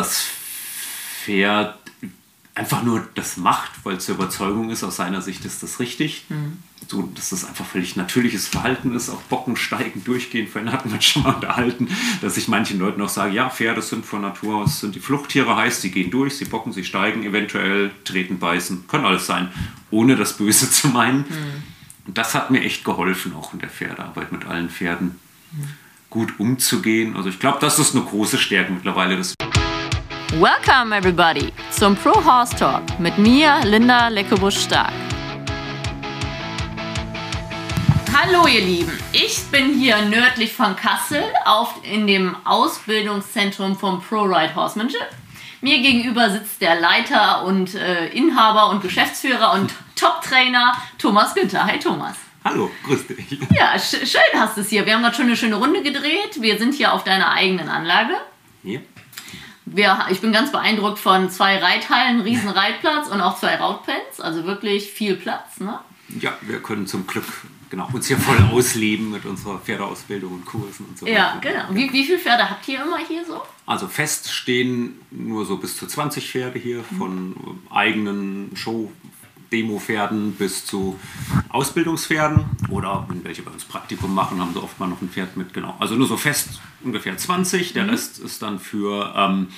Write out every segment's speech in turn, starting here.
das Pferd einfach nur das macht, weil es zur Überzeugung ist, aus seiner Sicht ist das richtig. Mhm. So, dass das einfach völlig natürliches Verhalten ist, auch Bocken steigen, durchgehen. Vorhin hatten wir schon mal unterhalten, dass ich manchen Leuten auch sage, ja, Pferde sind von Natur aus, sind die Fluchttiere, heißt, sie gehen durch, sie bocken, sie steigen, eventuell treten, beißen, kann alles sein, ohne das Böse zu meinen. Mhm. Und das hat mir echt geholfen, auch in der Pferdearbeit mit allen Pferden mhm. gut umzugehen. Also ich glaube, das ist eine große Stärke mittlerweile des Welcome everybody zum Pro Horse Talk mit mir, Linda Leckebusch-Stark. Hallo ihr Lieben, ich bin hier nördlich von Kassel auf, in dem Ausbildungszentrum vom Pro Ride Horsemanship. Mir gegenüber sitzt der Leiter und äh, Inhaber und Geschäftsführer und Top-Trainer Thomas Günther. Hi Thomas. Hallo, grüß dich. Ja, sch schön hast du es hier. Wir haben gerade schon eine schöne Runde gedreht. Wir sind hier auf deiner eigenen Anlage. Hier wir, ich bin ganz beeindruckt von zwei Reithallen, riesen Reitplatz und auch zwei Rautpens, also wirklich viel Platz. Ne? Ja, wir können zum Glück genau, uns hier voll ausleben mit unserer Pferdeausbildung und Kursen und so weiter. Ja, genau. Wie, wie viele Pferde habt ihr immer hier so? Also fest stehen nur so bis zu 20 Pferde hier, von eigenen Show Demo-Pferden bis zu Ausbildungspferden oder wenn welche bei uns Praktikum machen, haben sie oft mal noch ein Pferd mit, genau. Also nur so fest ungefähr 20, der mhm. Rest ist dann für ähm,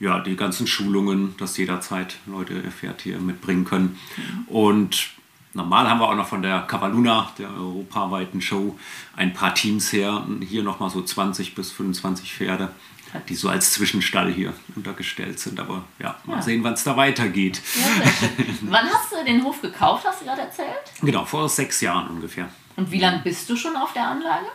ja, die ganzen Schulungen, dass jederzeit Leute ihr Pferd hier mitbringen können. Mhm. Und normal haben wir auch noch von der Cavaluna, der europaweiten Show, ein paar Teams her. Hier nochmal so 20 bis 25 Pferde die so als Zwischenstall hier untergestellt sind. Aber ja, mal ja. sehen, wann es da weitergeht. Ja, wann hast du den Hof gekauft, hast du gerade erzählt? Genau, vor sechs Jahren ungefähr. Und wie lange bist du schon auf der Anlage?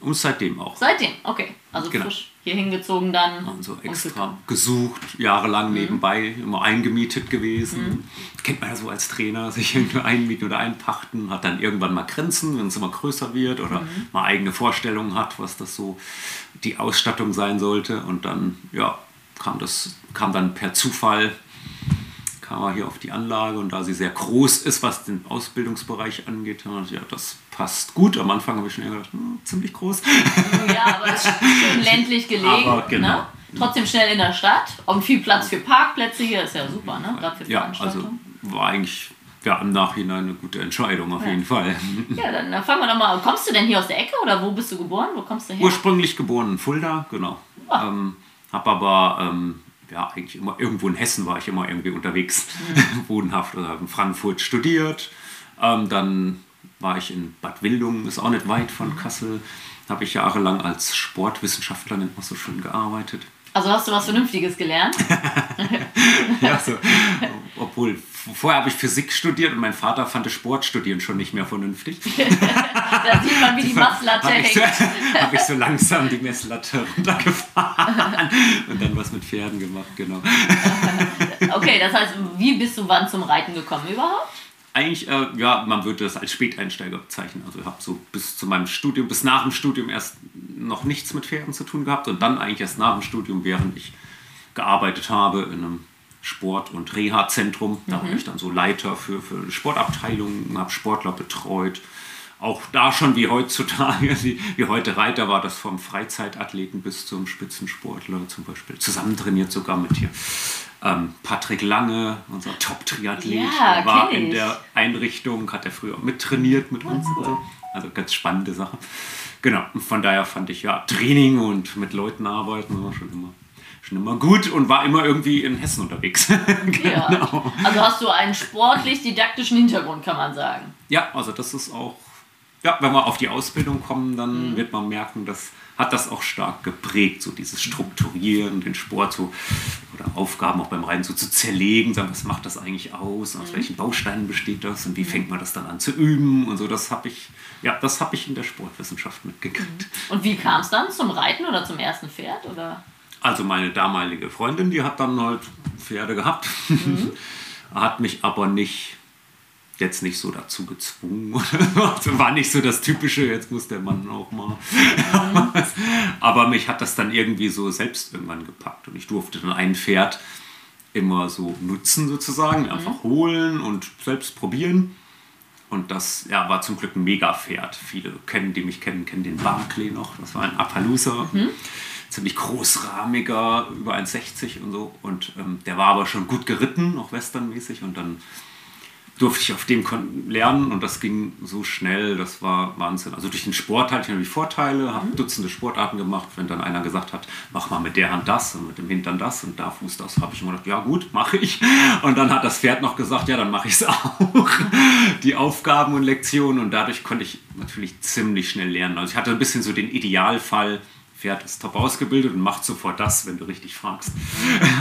Und seitdem auch. Seitdem, okay. Also genau. frisch hier hingezogen dann. Also extra gesucht, jahrelang mhm. nebenbei, immer eingemietet gewesen. Mhm. Kennt man ja so als Trainer, sich irgendwie einmieten oder einpachten, hat dann irgendwann mal Grenzen, wenn es immer größer wird oder mhm. mal eigene Vorstellungen hat, was das so die Ausstattung sein sollte. Und dann, ja, kam das, kam dann per Zufall kam er hier auf die Anlage und da sie sehr groß ist, was den Ausbildungsbereich angeht, ja, das passt gut. Am Anfang habe ich schon gedacht, hm, ziemlich groß. Ja, aber es ist schön ländlich gelegen. Aber ne? genau. Ne? Trotzdem schnell in der Stadt und viel Platz für Parkplätze hier ist ja super, ne? Gerade für Ja, also war eigentlich ja, im Nachhinein eine gute Entscheidung auf ja. jeden Fall. Ja, dann, dann fangen wir doch mal. Kommst du denn hier aus der Ecke oder wo bist du geboren? Wo kommst du her? Ursprünglich geboren in Fulda, genau. Oh. Ähm, hab aber ähm, ja, eigentlich immer irgendwo in Hessen war ich immer irgendwie unterwegs, mhm. wohnhaft oder in Frankfurt studiert. Ähm, dann war ich in Bad Wildungen, ist auch nicht weit von mhm. Kassel. Habe ich jahrelang als Sportwissenschaftler, nennt man so schön, gearbeitet. Also hast du was Vernünftiges gelernt? ja, so, obwohl vorher habe ich Physik studiert und mein Vater fand das Sportstudieren schon nicht mehr vernünftig. da sieht man, wie die Messlatte hängt. Habe ich, so, hab ich so langsam die Messlatte runtergefahren und dann was mit Pferden gemacht, genau. okay, das heißt, wie bist du wann zum Reiten gekommen überhaupt? Eigentlich, äh, ja, man würde das als Späteinsteiger bezeichnen. Also ich habe so bis zu meinem Studium, bis nach dem Studium erst noch nichts mit Pferden zu tun gehabt und dann eigentlich erst nach dem Studium, während ich gearbeitet habe in einem Sport- und Reha-Zentrum. Da mhm. war ich dann so Leiter für, für Sportabteilungen, habe Sportler betreut. Auch da schon wie heutzutage, wie heute Reiter war das vom Freizeitathleten bis zum Spitzensportler zum Beispiel. Zusammen trainiert sogar mit hier. Ähm, Patrick Lange, unser Top-Triathlet, ja, war in der Einrichtung, hat er früher mittrainiert mit uns. Also ganz spannende Sache. Genau, von daher fand ich ja Training und mit Leuten arbeiten war schon immer schon immer gut und war immer irgendwie in Hessen unterwegs. genau. Ja. Also hast du einen sportlich-didaktischen Hintergrund, kann man sagen. Ja, also das ist auch, ja, wenn wir auf die Ausbildung kommen, dann mhm. wird man merken, dass hat das auch stark geprägt, so dieses Strukturieren, den Sport so oder Aufgaben auch beim Reiten so zu zerlegen, sagen, was macht das eigentlich aus, aus mhm. welchen Bausteinen besteht das und wie mhm. fängt man das dann an zu üben und so, das habe ich, ja, das habe ich in der Sportwissenschaft mitgekriegt. Mhm. Und wie kam es dann zum Reiten oder zum ersten Pferd oder? Also meine damalige Freundin, die hat dann halt Pferde gehabt, mhm. hat mich aber nicht jetzt nicht so dazu gezwungen. also war nicht so das Typische, jetzt muss der Mann auch mal. Mhm. aber mich hat das dann irgendwie so selbst irgendwann gepackt und ich durfte dann ein Pferd immer so nutzen sozusagen, einfach mhm. holen und selbst probieren. Und das ja, war zum Glück ein Mega-Pferd. Viele kennen, die mich kennen, kennen den Barclay noch. Das war ein Appaloosa. Mhm ziemlich großrahmiger, über 1,60 und so. Und ähm, der war aber schon gut geritten, auch westernmäßig. Und dann durfte ich auf dem lernen und das ging so schnell, das war Wahnsinn. Also durch den Sport hatte ich natürlich Vorteile, habe mhm. Dutzende Sportarten gemacht. Wenn dann einer gesagt hat, mach mal mit der Hand das und mit dem Hintern das und da Fuß das, habe ich immer gedacht, ja gut, mache ich. Und dann hat das Pferd noch gesagt, ja, dann mache ich es auch. Die Aufgaben und Lektionen und dadurch konnte ich natürlich ziemlich schnell lernen. Also ich hatte ein bisschen so den Idealfall, Pferd ist top ausgebildet und macht sofort das, wenn du richtig fragst.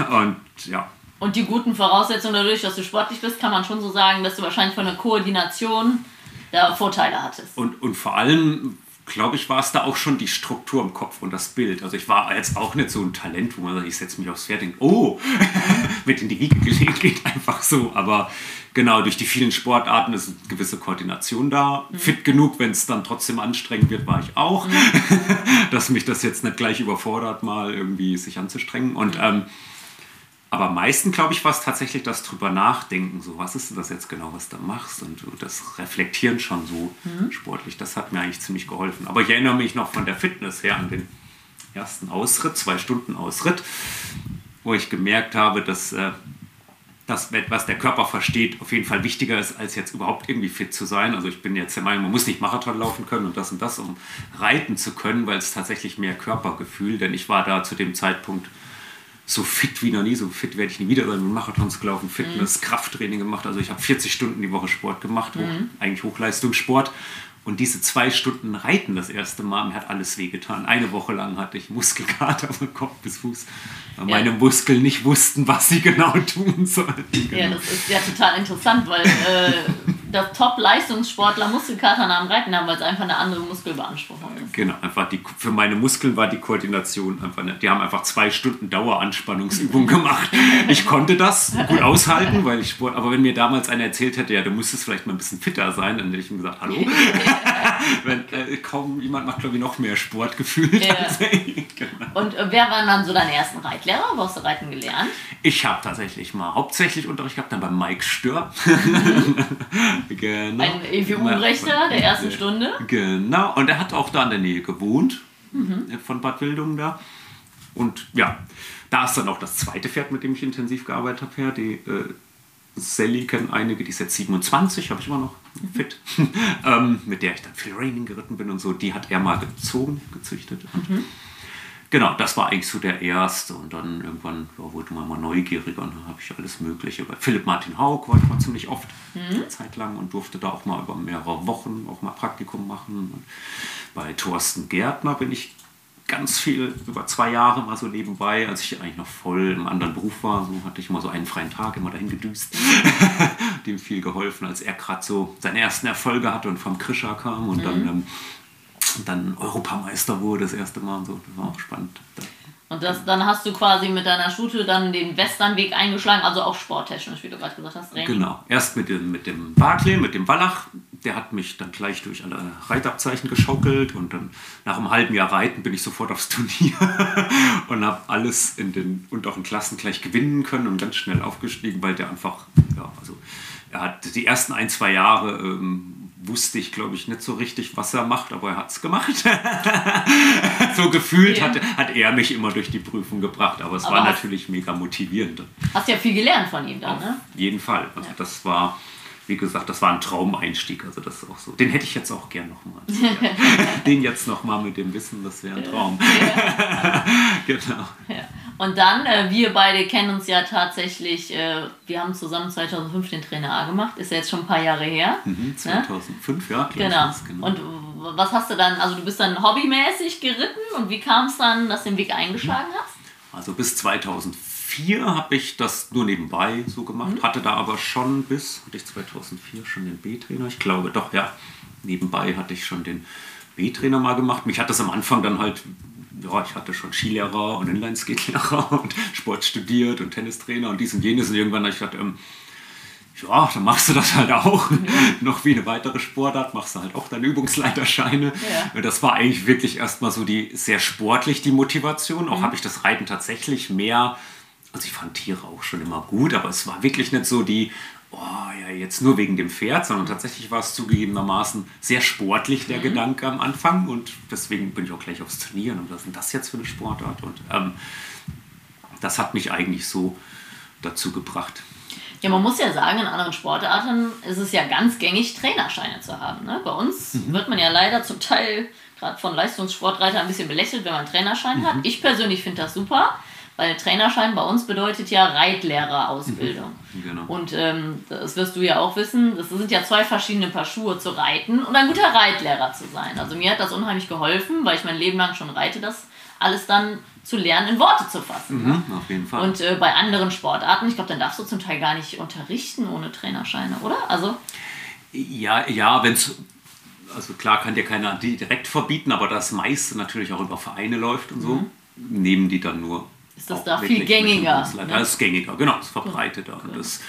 Und ja, und die guten Voraussetzungen dadurch, dass du sportlich bist, kann man schon so sagen, dass du wahrscheinlich von der Koordination da Vorteile hattest. Und, und vor allem, glaube ich, war es da auch schon die Struktur im Kopf und das Bild. Also ich war jetzt auch nicht so ein Talent, wo man sagt, ich setze mich aufs Pferd und denke, oh, mit in die Wiege gelegt, geht einfach so. Aber genau, durch die vielen Sportarten ist eine gewisse Koordination da. Mhm. Fit genug, wenn es dann trotzdem anstrengend wird, war ich auch. Mhm. Dass mich das jetzt nicht gleich überfordert, mal irgendwie sich anzustrengen. Und ähm, aber am meisten, glaube ich, war es tatsächlich das drüber nachdenken, so was ist das jetzt genau, was du machst und das Reflektieren schon so mhm. sportlich, das hat mir eigentlich ziemlich geholfen. Aber ich erinnere mich noch von der Fitness her an den ersten Ausritt, zwei Stunden Ausritt, wo ich gemerkt habe, dass äh, das, was der Körper versteht, auf jeden Fall wichtiger ist, als jetzt überhaupt irgendwie fit zu sein. Also ich bin jetzt der Meinung, man muss nicht Marathon laufen können und das und das, um reiten zu können, weil es tatsächlich mehr Körpergefühl, denn ich war da zu dem Zeitpunkt so fit wie noch nie, so fit werde ich nie wieder sein. Mit Marathons gelaufen, Fitness, mhm. Krafttraining gemacht. Also ich habe 40 Stunden die Woche Sport gemacht, mhm. eigentlich Hochleistungssport. Und diese zwei Stunden Reiten das erste Mal, mir hat alles wehgetan. Eine Woche lang hatte ich Muskelkater von Kopf bis Fuß, weil ja. meine Muskeln nicht wussten, was sie genau tun sollten. Genau. Ja, das ist ja total interessant, weil äh, dass Top-Leistungssportler Muskelkater nach dem Reiten haben, weil es einfach eine andere Muskelbeanspruchung ist. Genau, einfach die, für meine Muskeln war die Koordination einfach nicht. Die haben einfach zwei Stunden Daueranspannungsübung gemacht. Ich konnte das gut aushalten, weil ich Sport, aber wenn mir damals einer erzählt hätte, ja, du müsstest vielleicht mal ein bisschen fitter sein, dann hätte ich ihm gesagt, hallo. wenn, äh, kaum jemand macht, glaube ich, noch mehr Sport gefühlt. Ja. genau. Und äh, wer waren dann so deine ersten Reitlehrer? Wo hast du Reiten gelernt? Ich habe tatsächlich mal hauptsächlich Unterricht gehabt, dann bei Mike Stör. Genau. Ein EWU-Rechter der ersten Stunde. Genau, und er hat auch da in der Nähe gewohnt, mhm. von Bad Wildungen da. Und ja, da ist dann auch das zweite Pferd, mit dem ich intensiv gearbeitet habe, die äh, Sally kennen einige, die ist jetzt 27, habe ich immer noch mhm. fit, ähm, mit der ich dann viel Raining geritten bin und so. Die hat er mal gezogen, gezüchtet. Mhm. Genau, das war eigentlich so der erste. Und dann irgendwann ja, wurde man mal neugieriger und dann habe ich alles Mögliche. Bei Philipp Martin Haug war ich mal ziemlich oft, mhm. eine Zeit lang, und durfte da auch mal über mehrere Wochen auch mal Praktikum machen. Und bei Thorsten Gärtner bin ich ganz viel, über zwei Jahre mal so nebenbei, als ich eigentlich noch voll im anderen Beruf war, so hatte ich immer so einen freien Tag, immer dahin gedüst. Dem viel geholfen, als er gerade so seine ersten Erfolge hatte und vom Krischer kam und mhm. dann ähm, und dann Europameister wurde das erste Mal und so. Das war auch spannend. Und das, dann hast du quasi mit deiner Stute dann den Westernweg eingeschlagen, also auch sporttechnisch, wie du gerade gesagt hast. Training. Genau, erst mit dem, mit dem Barclay, mit dem Wallach, der hat mich dann gleich durch alle Reitabzeichen geschaukelt und dann nach einem halben Jahr Reiten bin ich sofort aufs Turnier und habe alles in den und auch in Klassen gleich gewinnen können und ganz schnell aufgestiegen, weil der einfach, ja, also er hat die ersten ein, zwei Jahre ähm, wusste ich, glaube ich, nicht so richtig, was er macht, aber er hat es gemacht. so gefühlt ja. hat, hat er mich immer durch die Prüfung gebracht, aber es aber war natürlich mega motivierend. Hast ja viel gelernt von ihm dann, Auf ne? jeden Fall. Also ja. das war, wie gesagt, das war ein Traumeinstieg. Also das ist auch so. Den hätte ich jetzt auch gern nochmal. Den jetzt nochmal mit dem Wissen, das wäre ein Traum. genau. Und dann, äh, wir beide kennen uns ja tatsächlich, äh, wir haben zusammen 2005 den Trainer A gemacht, ist ja jetzt schon ein paar Jahre her. Mhm, 2005, ne? ja. Genau. genau. Und was hast du dann, also du bist dann hobbymäßig geritten und wie kam es dann, dass du den Weg eingeschlagen mhm. hast? Also bis 2004 habe ich das nur nebenbei so gemacht, mhm. hatte da aber schon bis, hatte ich 2004 schon den B-Trainer, ich glaube doch, ja, nebenbei hatte ich schon den B-Trainer mal gemacht. Mich hat das am Anfang dann halt ja, ich hatte schon Skilehrer und Inlineskate-Lehrer und Sport studiert und Tennistrainer und dies und jenes. Und irgendwann habe ich gedacht, ähm, ja, dann machst du das halt auch. Ja. Noch wie eine weitere Sportart, machst du halt auch deine Übungsleiterscheine. Ja. Das war eigentlich wirklich erstmal so die sehr sportlich die Motivation. Auch mhm. habe ich das Reiten tatsächlich mehr, also ich fand Tiere auch schon immer gut, aber es war wirklich nicht so die, oh ja, jetzt nur wegen dem Pferd, sondern tatsächlich war es zugegebenermaßen sehr sportlich, der mhm. Gedanke am Anfang. Und deswegen bin ich auch gleich aufs Turnieren und was ist denn das jetzt für eine Sportart? Und ähm, das hat mich eigentlich so dazu gebracht. Ja, man muss ja sagen, in anderen Sportarten ist es ja ganz gängig, Trainerscheine zu haben. Ne? Bei uns mhm. wird man ja leider zum Teil gerade von Leistungssportreitern ein bisschen belächelt, wenn man einen Trainerschein mhm. hat. Ich persönlich finde das super. Weil Trainerschein bei uns bedeutet ja Reitlehrerausbildung. Mhm, genau. Und ähm, das wirst du ja auch wissen, das sind ja zwei verschiedene Paar Schuhe zu reiten und ein guter Reitlehrer zu sein. Also mir hat das unheimlich geholfen, weil ich mein Leben lang schon reite, das alles dann zu lernen, in Worte zu fassen. Mhm, ne? Auf jeden Fall. Und äh, bei anderen Sportarten, ich glaube, dann darfst du zum Teil gar nicht unterrichten ohne Trainerscheine, oder? Also ja, ja, wenn es also klar kann dir keiner direkt verbieten, aber das meiste natürlich auch über Vereine läuft und so, mhm. nehmen die dann nur ist das da viel gängiger. Ne? Das ist gängiger, genau, es ist verbreiteter. Und das,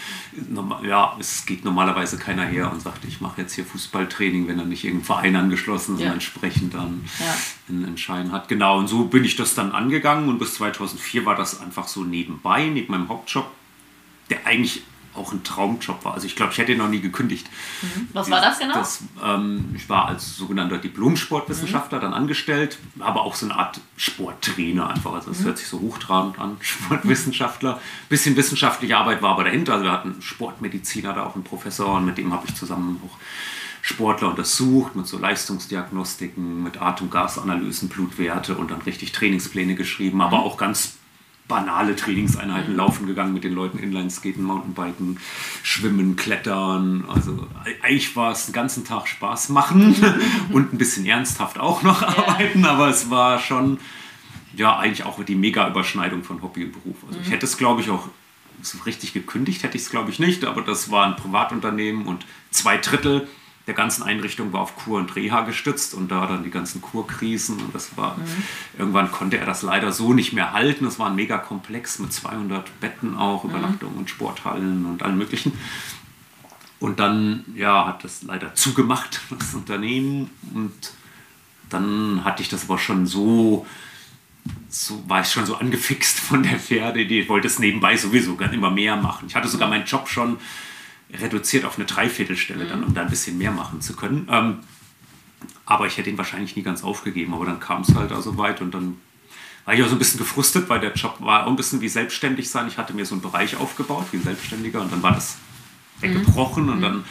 ja, es geht normalerweise keiner her und sagt, ich mache jetzt hier Fußballtraining, wenn er nicht irgendein Verein angeschlossen ist ja. und entsprechend dann ja. einen Entscheiden hat. Genau, und so bin ich das dann angegangen und bis 2004 war das einfach so nebenbei, neben meinem Hauptjob, der eigentlich auch ein Traumjob war. Also ich glaube, ich hätte ihn noch nie gekündigt. Mhm. Was war das genau? Das, ähm, ich war als sogenannter Diplom-Sportwissenschaftler mhm. dann angestellt, aber auch so eine Art Sporttrainer einfach. Also das mhm. hört sich so hochtrabend an, Sportwissenschaftler. Bisschen wissenschaftliche Arbeit war aber dahinter. Also wir hatten Sportmediziner, da auch einen Professor und mit dem habe ich zusammen auch Sportler untersucht mit so Leistungsdiagnostiken, mit Atem- und Gasanalysen, Blutwerte und dann richtig Trainingspläne geschrieben, aber mhm. auch ganz banale Trainingseinheiten mhm. laufen gegangen mit den Leuten, Inlineskaten, Mountainbiken, Schwimmen, Klettern. Also eigentlich war es den ganzen Tag Spaß machen mhm. und ein bisschen ernsthaft auch noch arbeiten, aber es war schon ja eigentlich auch die Mega-Überschneidung von Hobby und Beruf. Also mhm. ich hätte es glaube ich auch so richtig gekündigt, hätte ich es glaube ich nicht, aber das war ein Privatunternehmen und zwei Drittel der ganzen Einrichtung war auf Kur und Reha gestützt und da dann die ganzen Kurkrisen und das war, mhm. irgendwann konnte er das leider so nicht mehr halten. Es war ein mega Komplex mit 200 Betten auch, mhm. Übernachtungen und Sporthallen und allem möglichen. Und dann, ja, hat das leider zugemacht, das Unternehmen und dann hatte ich das aber schon so, so war ich schon so angefixt von der Pferde, die wollte es nebenbei sowieso ganz immer mehr machen. Ich hatte sogar meinen Job schon reduziert auf eine Dreiviertelstelle, dann, um da ein bisschen mehr machen zu können. Ähm, aber ich hätte ihn wahrscheinlich nie ganz aufgegeben. Aber dann kam es halt also weit und dann war ich auch so ein bisschen gefrustet, weil der Job war auch ein bisschen wie selbstständig sein. Ich hatte mir so einen Bereich aufgebaut wie ein Selbstständiger und dann war das weggebrochen mhm. und dann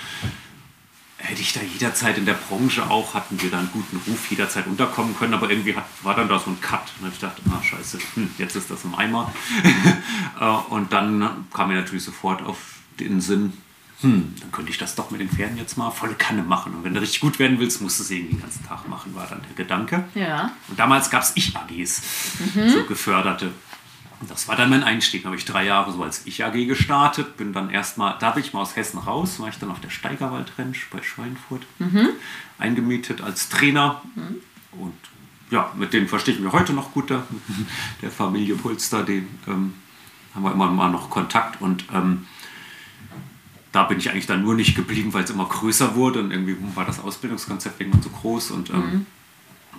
hätte ich da jederzeit in der Branche auch, hatten wir da einen guten Ruf, jederzeit unterkommen können, aber irgendwie hat, war dann da so ein Cut. Und ich dachte, ah scheiße, hm, jetzt ist das im Eimer. Äh, und dann kam mir natürlich sofort auf den Sinn, hm, dann könnte ich das doch mit den Pferden jetzt mal volle Kanne machen. Und wenn du richtig gut werden willst, musst du es irgendwie den ganzen Tag machen, war dann der Gedanke. Ja. Und damals gab es Ich-AGs, mhm. so geförderte. Und das war dann mein Einstieg. Da habe ich drei Jahre so als Ich-AG gestartet, bin dann erstmal, da bin ich mal aus Hessen raus, war ich dann auf der Steigerwald-Rentsch bei Schweinfurt mhm. eingemietet als Trainer. Mhm. Und ja, mit denen verstehe ich mich heute noch gut, der, der Familie Pulster, den ähm, haben wir immer mal noch Kontakt und ähm, da bin ich eigentlich dann nur nicht geblieben, weil es immer größer wurde und irgendwie war das Ausbildungskonzept irgendwann so groß und ähm, mhm.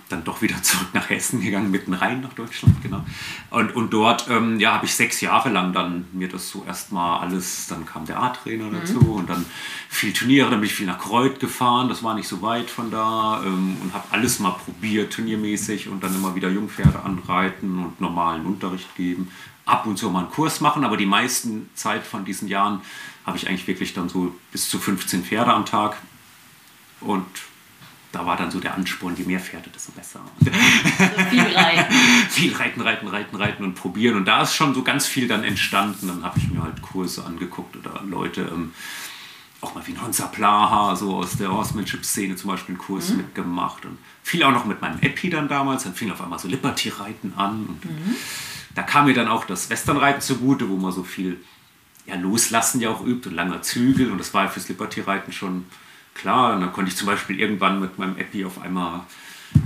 dann doch wieder zurück nach Hessen gegangen, mitten rein nach Deutschland, genau. Und, und dort ähm, ja, habe ich sechs Jahre lang dann mir das so erstmal alles, dann kam der A-Trainer mhm. dazu und dann viel Turniere, dann bin ich viel nach Kreuth gefahren, das war nicht so weit von da ähm, und habe alles mal probiert, turniermäßig und dann immer wieder Jungpferde anreiten und normalen Unterricht geben. Ab und zu mal einen Kurs machen, aber die meisten Zeit von diesen Jahren habe ich eigentlich wirklich dann so bis zu 15 Pferde am Tag. Und da war dann so der Ansporn, je mehr Pferde, desto besser. Also viel reiten. viel reiten, reiten, reiten, reiten und probieren. Und da ist schon so ganz viel dann entstanden. Dann habe ich mir halt Kurse angeguckt oder Leute, ähm, auch mal wie ein Honza Plaha, so aus der Horsemanship-Szene zum Beispiel einen Kurs mhm. mitgemacht. Und viel auch noch mit meinem Epi dann damals. Dann fing auf einmal so Liberty-Reiten an. Und mhm. Da kam mir dann auch das Westernreiten zugute, wo man so viel ja, Loslassen ja auch übt und langer Zügel und das war ja fürs Liberty-Reiten schon klar. Und dann konnte ich zum Beispiel irgendwann mit meinem Epi auf einmal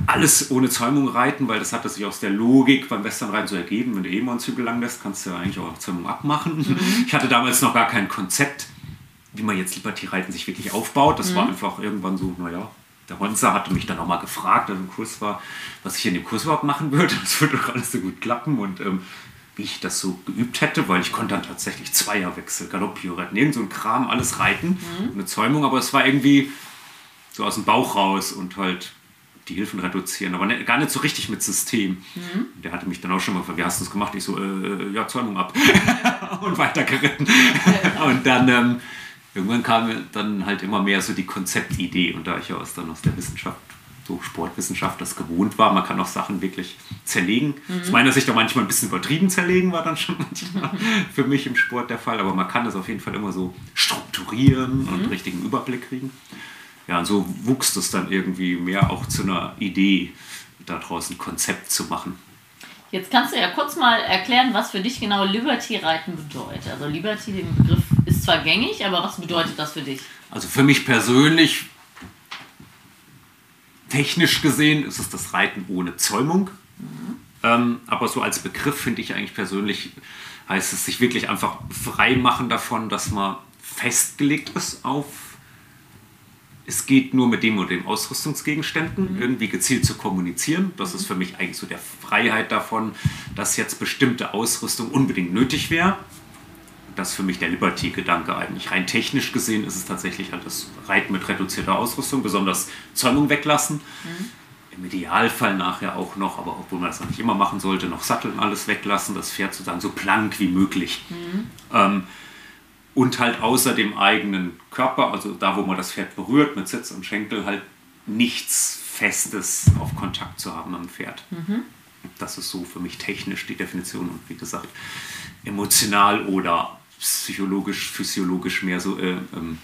alles ohne Zäumung reiten, weil das hatte sich aus der Logik beim Westernreiten so ergeben. Wenn du eh mal einen Zügel lang lässt, kannst du ja eigentlich auch Zäumung abmachen. Mhm. Ich hatte damals noch gar kein Konzept, wie man jetzt Liberty-Reiten sich wirklich aufbaut. Das mhm. war einfach irgendwann so, naja, der Honza hatte mich dann auch mal gefragt, als im Kurs war, was ich in dem Kurs überhaupt machen würde. Das würde doch alles so gut klappen und ähm, wie ich das so geübt hätte, weil ich konnte dann tatsächlich Zweierwechsel, Galopppirouetten, irgend so ein Kram, alles reiten, mhm. eine Zäumung, aber es war irgendwie so aus dem Bauch raus und halt die Hilfen reduzieren, aber ne, gar nicht so richtig mit System. Mhm. Der hatte mich dann auch schon mal gefragt, wie hast du das gemacht? Ich so, äh, ja, Zäumung ab und weiter geritten. und dann ähm, irgendwann kam dann halt immer mehr so die Konzeptidee und da ich ja aus, dann aus der Wissenschaft so Sportwissenschaft das gewohnt war. Man kann auch Sachen wirklich zerlegen. Mhm. Aus meiner Sicht auch manchmal ein bisschen übertrieben zerlegen, war dann schon manchmal für mich im Sport der Fall. Aber man kann das auf jeden Fall immer so strukturieren mhm. und einen richtigen Überblick kriegen. Ja, und so wuchs das dann irgendwie mehr auch zu einer Idee, daraus ein Konzept zu machen. Jetzt kannst du ja kurz mal erklären, was für dich genau Liberty-Reiten bedeutet. Also Liberty, den Begriff ist zwar gängig, aber was bedeutet das für dich? Also für mich persönlich technisch gesehen ist es das Reiten ohne Zäumung. Mhm. Ähm, aber so als Begriff finde ich eigentlich persönlich, heißt es sich wirklich einfach frei machen davon, dass man festgelegt ist auf, es geht nur mit dem oder dem Ausrüstungsgegenständen, mhm. irgendwie gezielt zu kommunizieren. Das ist für mich eigentlich so der Freiheit davon, dass jetzt bestimmte Ausrüstung unbedingt nötig wäre das ist für mich der Liberty-Gedanke eigentlich. Rein technisch gesehen ist es tatsächlich halt das Reiten mit reduzierter Ausrüstung, besonders Zäumung weglassen. Mhm. Im Idealfall nachher auch noch, aber obwohl man das nicht immer machen sollte, noch Sattel und alles weglassen, das Pferd sozusagen so plank wie möglich. Mhm. Ähm, und halt außer dem eigenen Körper, also da, wo man das Pferd berührt, mit Sitz und Schenkel, halt nichts Festes auf Kontakt zu haben am Pferd. Mhm. Das ist so für mich technisch die Definition und wie gesagt, emotional oder psychologisch, physiologisch mehr so äh, ähm,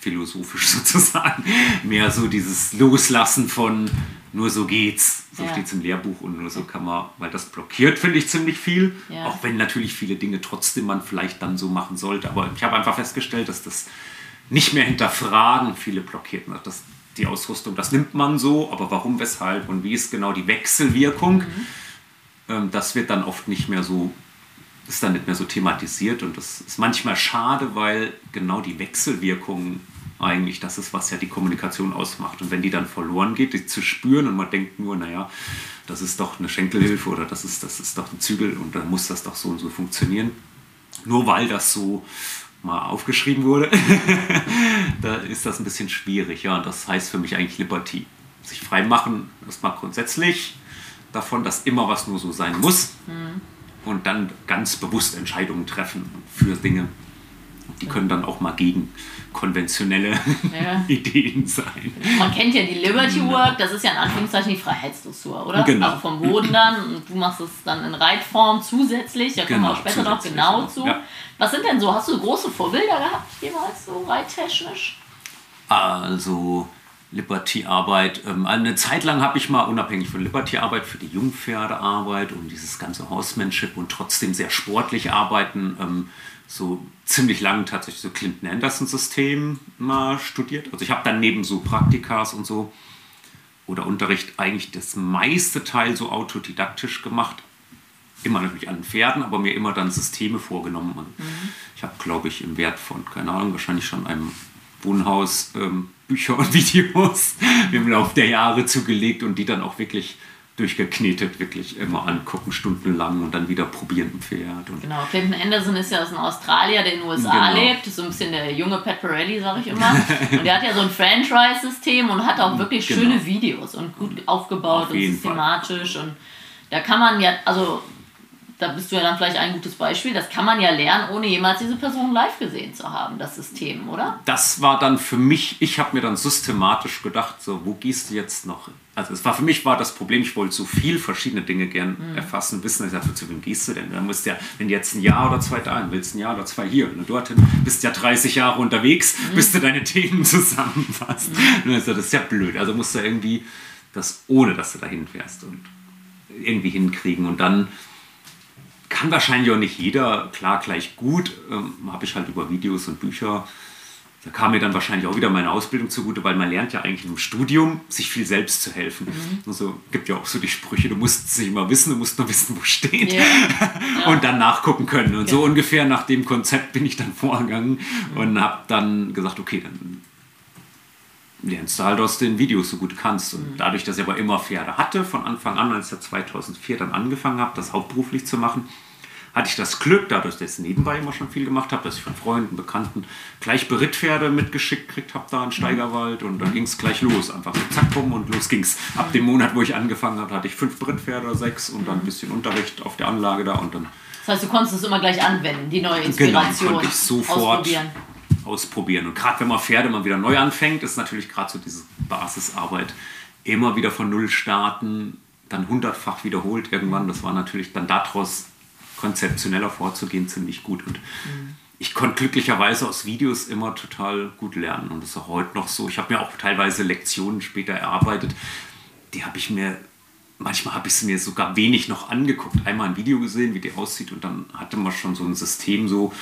philosophisch sozusagen, mehr so dieses Loslassen von nur so geht's. So ja. steht es im Lehrbuch und nur so kann man, weil das blockiert, finde ich, ziemlich viel. Ja. Auch wenn natürlich viele Dinge trotzdem man vielleicht dann so machen sollte. Aber ich habe einfach festgestellt, dass das nicht mehr hinterfragen viele blockiert. Das, die Ausrüstung, das nimmt man so, aber warum, weshalb und wie ist genau die Wechselwirkung? Mhm. Ähm, das wird dann oft nicht mehr so ist dann nicht mehr so thematisiert und das ist manchmal schade, weil genau die Wechselwirkung eigentlich das ist, was ja die Kommunikation ausmacht. Und wenn die dann verloren geht, die zu spüren und man denkt nur, naja, das ist doch eine Schenkelhilfe oder das ist, das ist doch ein Zügel und dann muss das doch so und so funktionieren. Nur weil das so mal aufgeschrieben wurde, da ist das ein bisschen schwierig. Ja, und das heißt für mich eigentlich Liberty. Sich frei machen, erstmal grundsätzlich davon, dass immer was nur so sein muss. Mhm und dann ganz bewusst Entscheidungen treffen für Dinge. Die können dann auch mal gegen konventionelle ja. Ideen sein. Man kennt ja die Liberty Work, das ist ja in Anführungszeichen die Freiheitsdressur, oder? Genau. Also vom Boden dann und du machst es dann in Reitform zusätzlich, da kommen wir genau, auch später noch genau zu. Ja. Was sind denn so, hast du große Vorbilder gehabt jemals so reittechnisch? Also Liberty-Arbeit. Ähm, eine Zeit lang habe ich mal unabhängig von Liberty-Arbeit für die Jungpferdearbeit und dieses ganze Horsemanship und trotzdem sehr sportlich arbeiten, ähm, so ziemlich lang tatsächlich so Clinton Anderson-System mal studiert. Also ich habe dann neben so Praktikas und so oder Unterricht eigentlich das meiste Teil so autodidaktisch gemacht. Immer natürlich an Pferden, aber mir immer dann Systeme vorgenommen. Mhm. Ich habe, glaube ich, im Wert von, keine Ahnung, wahrscheinlich schon einem Wohnhaus ähm, Bücher und Videos im Laufe der Jahre zugelegt und die dann auch wirklich durchgeknetet, wirklich immer angucken, stundenlang und dann wieder probieren im Pferd. Genau, Clinton Anderson ist ja aus Australier, der in den USA genau. lebt, ist so ein bisschen der junge Pat Pirelli, sage ich immer. und der hat ja so ein Franchise-System und hat auch wirklich genau. schöne Videos und gut aufgebaut Auf und systematisch. Fall. Und da kann man ja, also da bist du ja dann vielleicht ein gutes Beispiel. Das kann man ja lernen, ohne jemals diese Person live gesehen zu haben, das System, oder? Das war dann für mich, ich habe mir dann systematisch gedacht, so, wo gehst du jetzt noch? Also es war für mich war das Problem, ich wollte so viel verschiedene Dinge gern mhm. erfassen, wissen. Ich dachte, zu wem gehst du denn? Dann musst ja, wenn du jetzt ein Jahr oder zwei dahin willst, ein Jahr oder zwei hier und dorthin, bist ja 30 Jahre unterwegs, mhm. bis du deine Themen zusammenfasst. Mhm. das ist ja blöd. Also musst du irgendwie das, ohne dass du dahin fährst und irgendwie hinkriegen und dann kann wahrscheinlich auch nicht jeder, klar, gleich gut. Ähm, Habe ich halt über Videos und Bücher. Da kam mir dann wahrscheinlich auch wieder meine Ausbildung zugute, weil man lernt ja eigentlich im Studium, sich viel selbst zu helfen. Mhm. Also gibt ja auch so die Sprüche, du musst es nicht immer wissen, du musst nur wissen, wo steht yeah. und dann nachgucken können. Und ja. so ungefähr nach dem Konzept bin ich dann vorgegangen mhm. und habe dann gesagt, okay, dann lernst du halt aus den Videos so gut kannst. Und mhm. dadurch, dass ich aber immer Pferde hatte, von Anfang an, als ich 2004 dann angefangen habe, das hauptberuflich zu machen, hatte ich das Glück, dadurch, dass ich nebenbei immer schon viel gemacht habe, dass ich von Freunden, Bekannten gleich Berittpferde mitgeschickt gekriegt habe da in Steigerwald und dann ging es gleich los. Einfach so zack, bumm und los ging's. Ab dem Monat, wo ich angefangen habe, hatte ich fünf Berittpferde oder sechs und dann ein bisschen Unterricht auf der Anlage da und dann. Das heißt, du konntest es immer gleich anwenden, die neue Inspiration. Genau, konnte ich sofort ausprobieren. Und gerade wenn man Pferde mal wieder neu anfängt, ist natürlich gerade so diese Basisarbeit immer wieder von Null starten, dann hundertfach wiederholt irgendwann. Das war natürlich dann daraus konzeptioneller vorzugehen ziemlich gut. Und mhm. ich konnte glücklicherweise aus Videos immer total gut lernen. Und das ist auch heute noch so. Ich habe mir auch teilweise Lektionen später erarbeitet. Die habe ich mir, manchmal habe ich sie mir sogar wenig noch angeguckt. Einmal ein Video gesehen, wie die aussieht. Und dann hatte man schon so ein System so,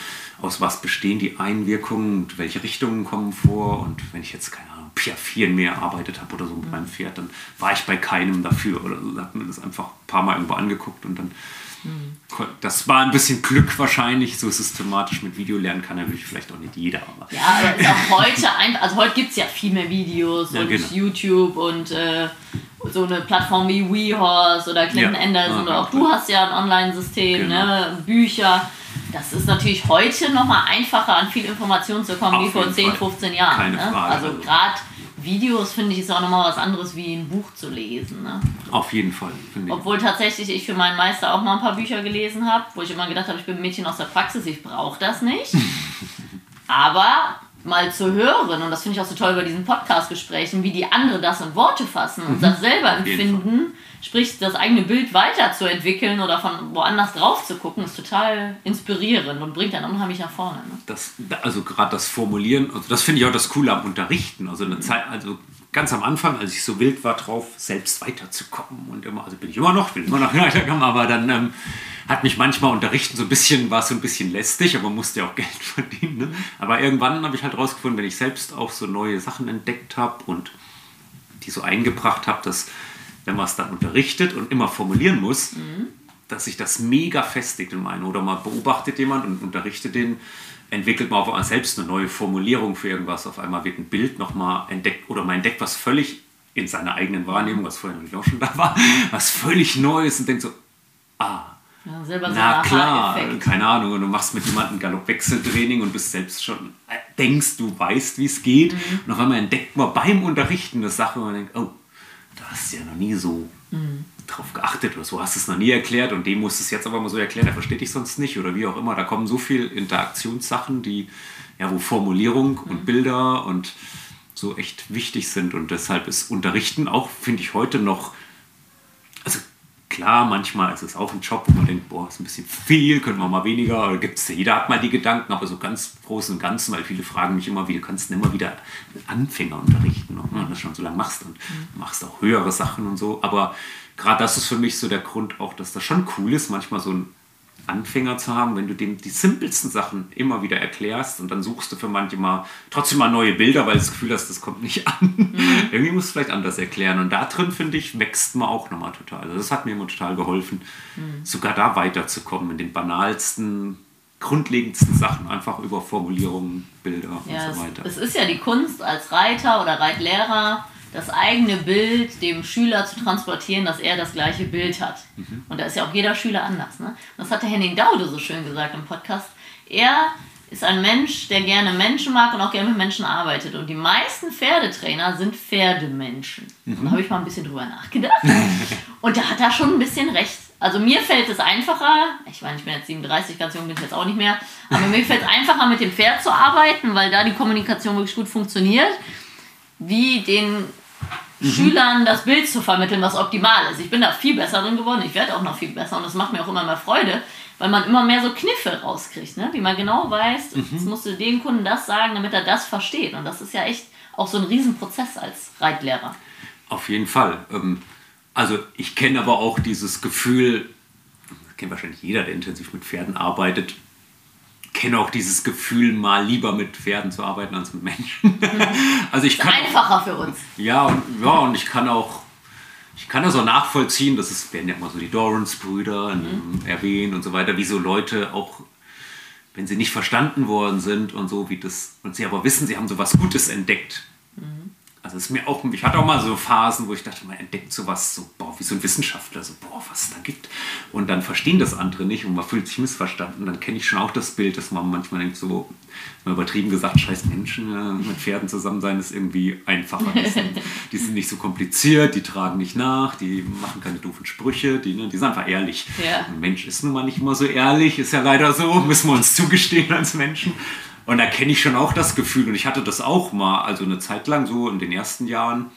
aus was bestehen die Einwirkungen und welche Richtungen kommen vor. Und wenn ich jetzt keine Ahnung, Piafieren mehr erarbeitet habe oder so mit meinem Pferd, dann war ich bei keinem dafür oder so. Hat mir das einfach ein paar Mal irgendwo angeguckt und dann das war ein bisschen Glück wahrscheinlich, so systematisch mit Video lernen kann natürlich vielleicht auch nicht jeder. Aber ja, aber ist auch heute einfach, also heute gibt es ja viel mehr Videos ja, und genau. YouTube und äh, so eine Plattform wie WeHorse oder Clinton ja. Anderson oder auch du hast ja ein Online-System, genau. ne? Bücher. Das ist natürlich heute nochmal einfacher an viel Informationen zu kommen Auf wie vor 10, Fall. 15 Jahren. Keine ne? Frage. Also gerade Videos finde ich ist auch nochmal was anderes wie ein Buch zu lesen. Ne? Auf jeden Fall. Obwohl tatsächlich ich für meinen Meister auch mal ein paar Bücher gelesen habe, wo ich immer gedacht habe, ich bin ein Mädchen aus der Praxis, ich brauche das nicht. Aber mal zu hören, und das finde ich auch so toll bei diesen Podcast-Gesprächen, wie die anderen das in Worte fassen und mhm. das selber empfinden, sprich das eigene Bild weiterzuentwickeln oder von woanders drauf zu gucken, ist total inspirierend und bringt dann unheimlich nach vorne. Ne? Das, also gerade das Formulieren, also das finde ich auch das Coole am Unterrichten. Also eine mhm. Zeit, also ganz am Anfang, als ich so wild war drauf, selbst weiterzukommen und immer, also bin ich immer noch, will immer noch weiterkommen, aber dann ähm, hat mich manchmal unterrichten so ein bisschen, war so ein bisschen lästig, aber musste ja auch Geld verdienen. Ne? Aber irgendwann habe ich halt rausgefunden, wenn ich selbst auch so neue Sachen entdeckt habe und die so eingebracht habe, dass wenn man es dann unterrichtet und immer formulieren muss, mhm. dass sich das mega festigt in meinen. Oder man beobachtet jemanden und unterrichtet den, entwickelt man auf einmal selbst eine neue Formulierung für irgendwas. Auf einmal wird ein Bild nochmal entdeckt oder man entdeckt was völlig in seiner eigenen Wahrnehmung, was vorher natürlich auch schon da war, was völlig Neues und denkt so, ah, ja, so na klar, keine Ahnung, und du machst mit jemandem Galoppwechseltraining und bist selbst schon, äh, denkst, du weißt, wie es geht. Mhm. Und auf einmal entdeckt man beim Unterrichten eine Sache und man denkt, oh, hast ja noch nie so mhm. drauf geachtet oder so, hast es noch nie erklärt und dem musst du es jetzt aber mal so erklären, der versteht dich sonst nicht oder wie auch immer. Da kommen so viele Interaktionssachen, die, ja, wo Formulierung mhm. und Bilder und so echt wichtig sind und deshalb ist Unterrichten auch, finde ich, heute noch, klar, manchmal ist es auch ein Job, wo man denkt, boah, ist ein bisschen viel, können wir mal weniger. Gibt's, jeder hat mal die Gedanken, aber so ganz groß und Ganzen, weil viele fragen mich immer wieder, kannst du immer wieder Anfänger unterrichten, ne, wenn du das schon so lange machst und mhm. machst auch höhere Sachen und so. Aber gerade das ist für mich so der Grund auch, dass das schon cool ist, manchmal so ein Anfänger zu haben, wenn du dem die simpelsten Sachen immer wieder erklärst und dann suchst du für manche mal trotzdem mal neue Bilder, weil du das Gefühl hast, das kommt nicht an. Mhm. Irgendwie musst du vielleicht anders erklären. Und da drin, finde ich, wächst man auch nochmal total. Also das hat mir immer total geholfen, mhm. sogar da weiterzukommen, in den banalsten, grundlegendsten Sachen, einfach über Formulierungen, Bilder ja, und so weiter. Es ist ja die Kunst als Reiter oder Reitlehrer, das eigene Bild dem Schüler zu transportieren, dass er das gleiche Bild hat. Mhm. Und da ist ja auch jeder Schüler anders. Ne? Das hat der Henning Daude so schön gesagt im Podcast. Er ist ein Mensch, der gerne Menschen mag und auch gerne mit Menschen arbeitet. Und die meisten Pferdetrainer sind Pferdemenschen. Mhm. Da habe ich mal ein bisschen drüber nachgedacht. und da hat er schon ein bisschen recht. Also mir fällt es einfacher, ich meine, ich bin jetzt 37, ganz jung bin ich jetzt auch nicht mehr, aber mir fällt es einfacher, mit dem Pferd zu arbeiten, weil da die Kommunikation wirklich gut funktioniert wie den mhm. Schülern das Bild zu vermitteln, was optimal ist. Ich bin da viel besser drin geworden, ich werde auch noch viel besser und das macht mir auch immer mehr Freude, weil man immer mehr so Kniffe rauskriegt, ne? wie man genau weiß, mhm. jetzt musst du dem Kunden das sagen, damit er das versteht. Und das ist ja echt auch so ein Riesenprozess als Reitlehrer. Auf jeden Fall. Ähm, also ich kenne aber auch dieses Gefühl, kennt wahrscheinlich jeder, der intensiv mit Pferden arbeitet, kenne auch dieses Gefühl, mal lieber mit Pferden zu arbeiten als mit Menschen. also ich kann einfacher für uns. Ja und, ja, und ich kann auch, ich kann das auch nachvollziehen, das ist, werden ja immer so die Dorrance-Brüder mhm. erwähnt und so weiter, wie so Leute auch, wenn sie nicht verstanden worden sind und so, wie das, und sie aber wissen, sie haben so was Gutes entdeckt. Also es ist mir auch, ich hatte auch mal so Phasen, wo ich dachte, man entdeckt sowas so, boah, wie so ein Wissenschaftler, so, boah, was es da gibt. Und dann verstehen das andere nicht und man fühlt sich missverstanden. Dann kenne ich schon auch das Bild, dass man manchmal denkt, so, mal übertrieben gesagt, scheiß Menschen, ja, mit Pferden zusammen sein ist irgendwie einfacher. Die sind, die sind, nicht so kompliziert, die tragen nicht nach, die machen keine doofen Sprüche, die, ne, die sind einfach ehrlich. Ja. Ein Mensch ist nun mal nicht immer so ehrlich, ist ja leider so, müssen wir uns zugestehen als Menschen. Und da kenne ich schon auch das Gefühl, und ich hatte das auch mal, also eine Zeit lang so in den ersten Jahren,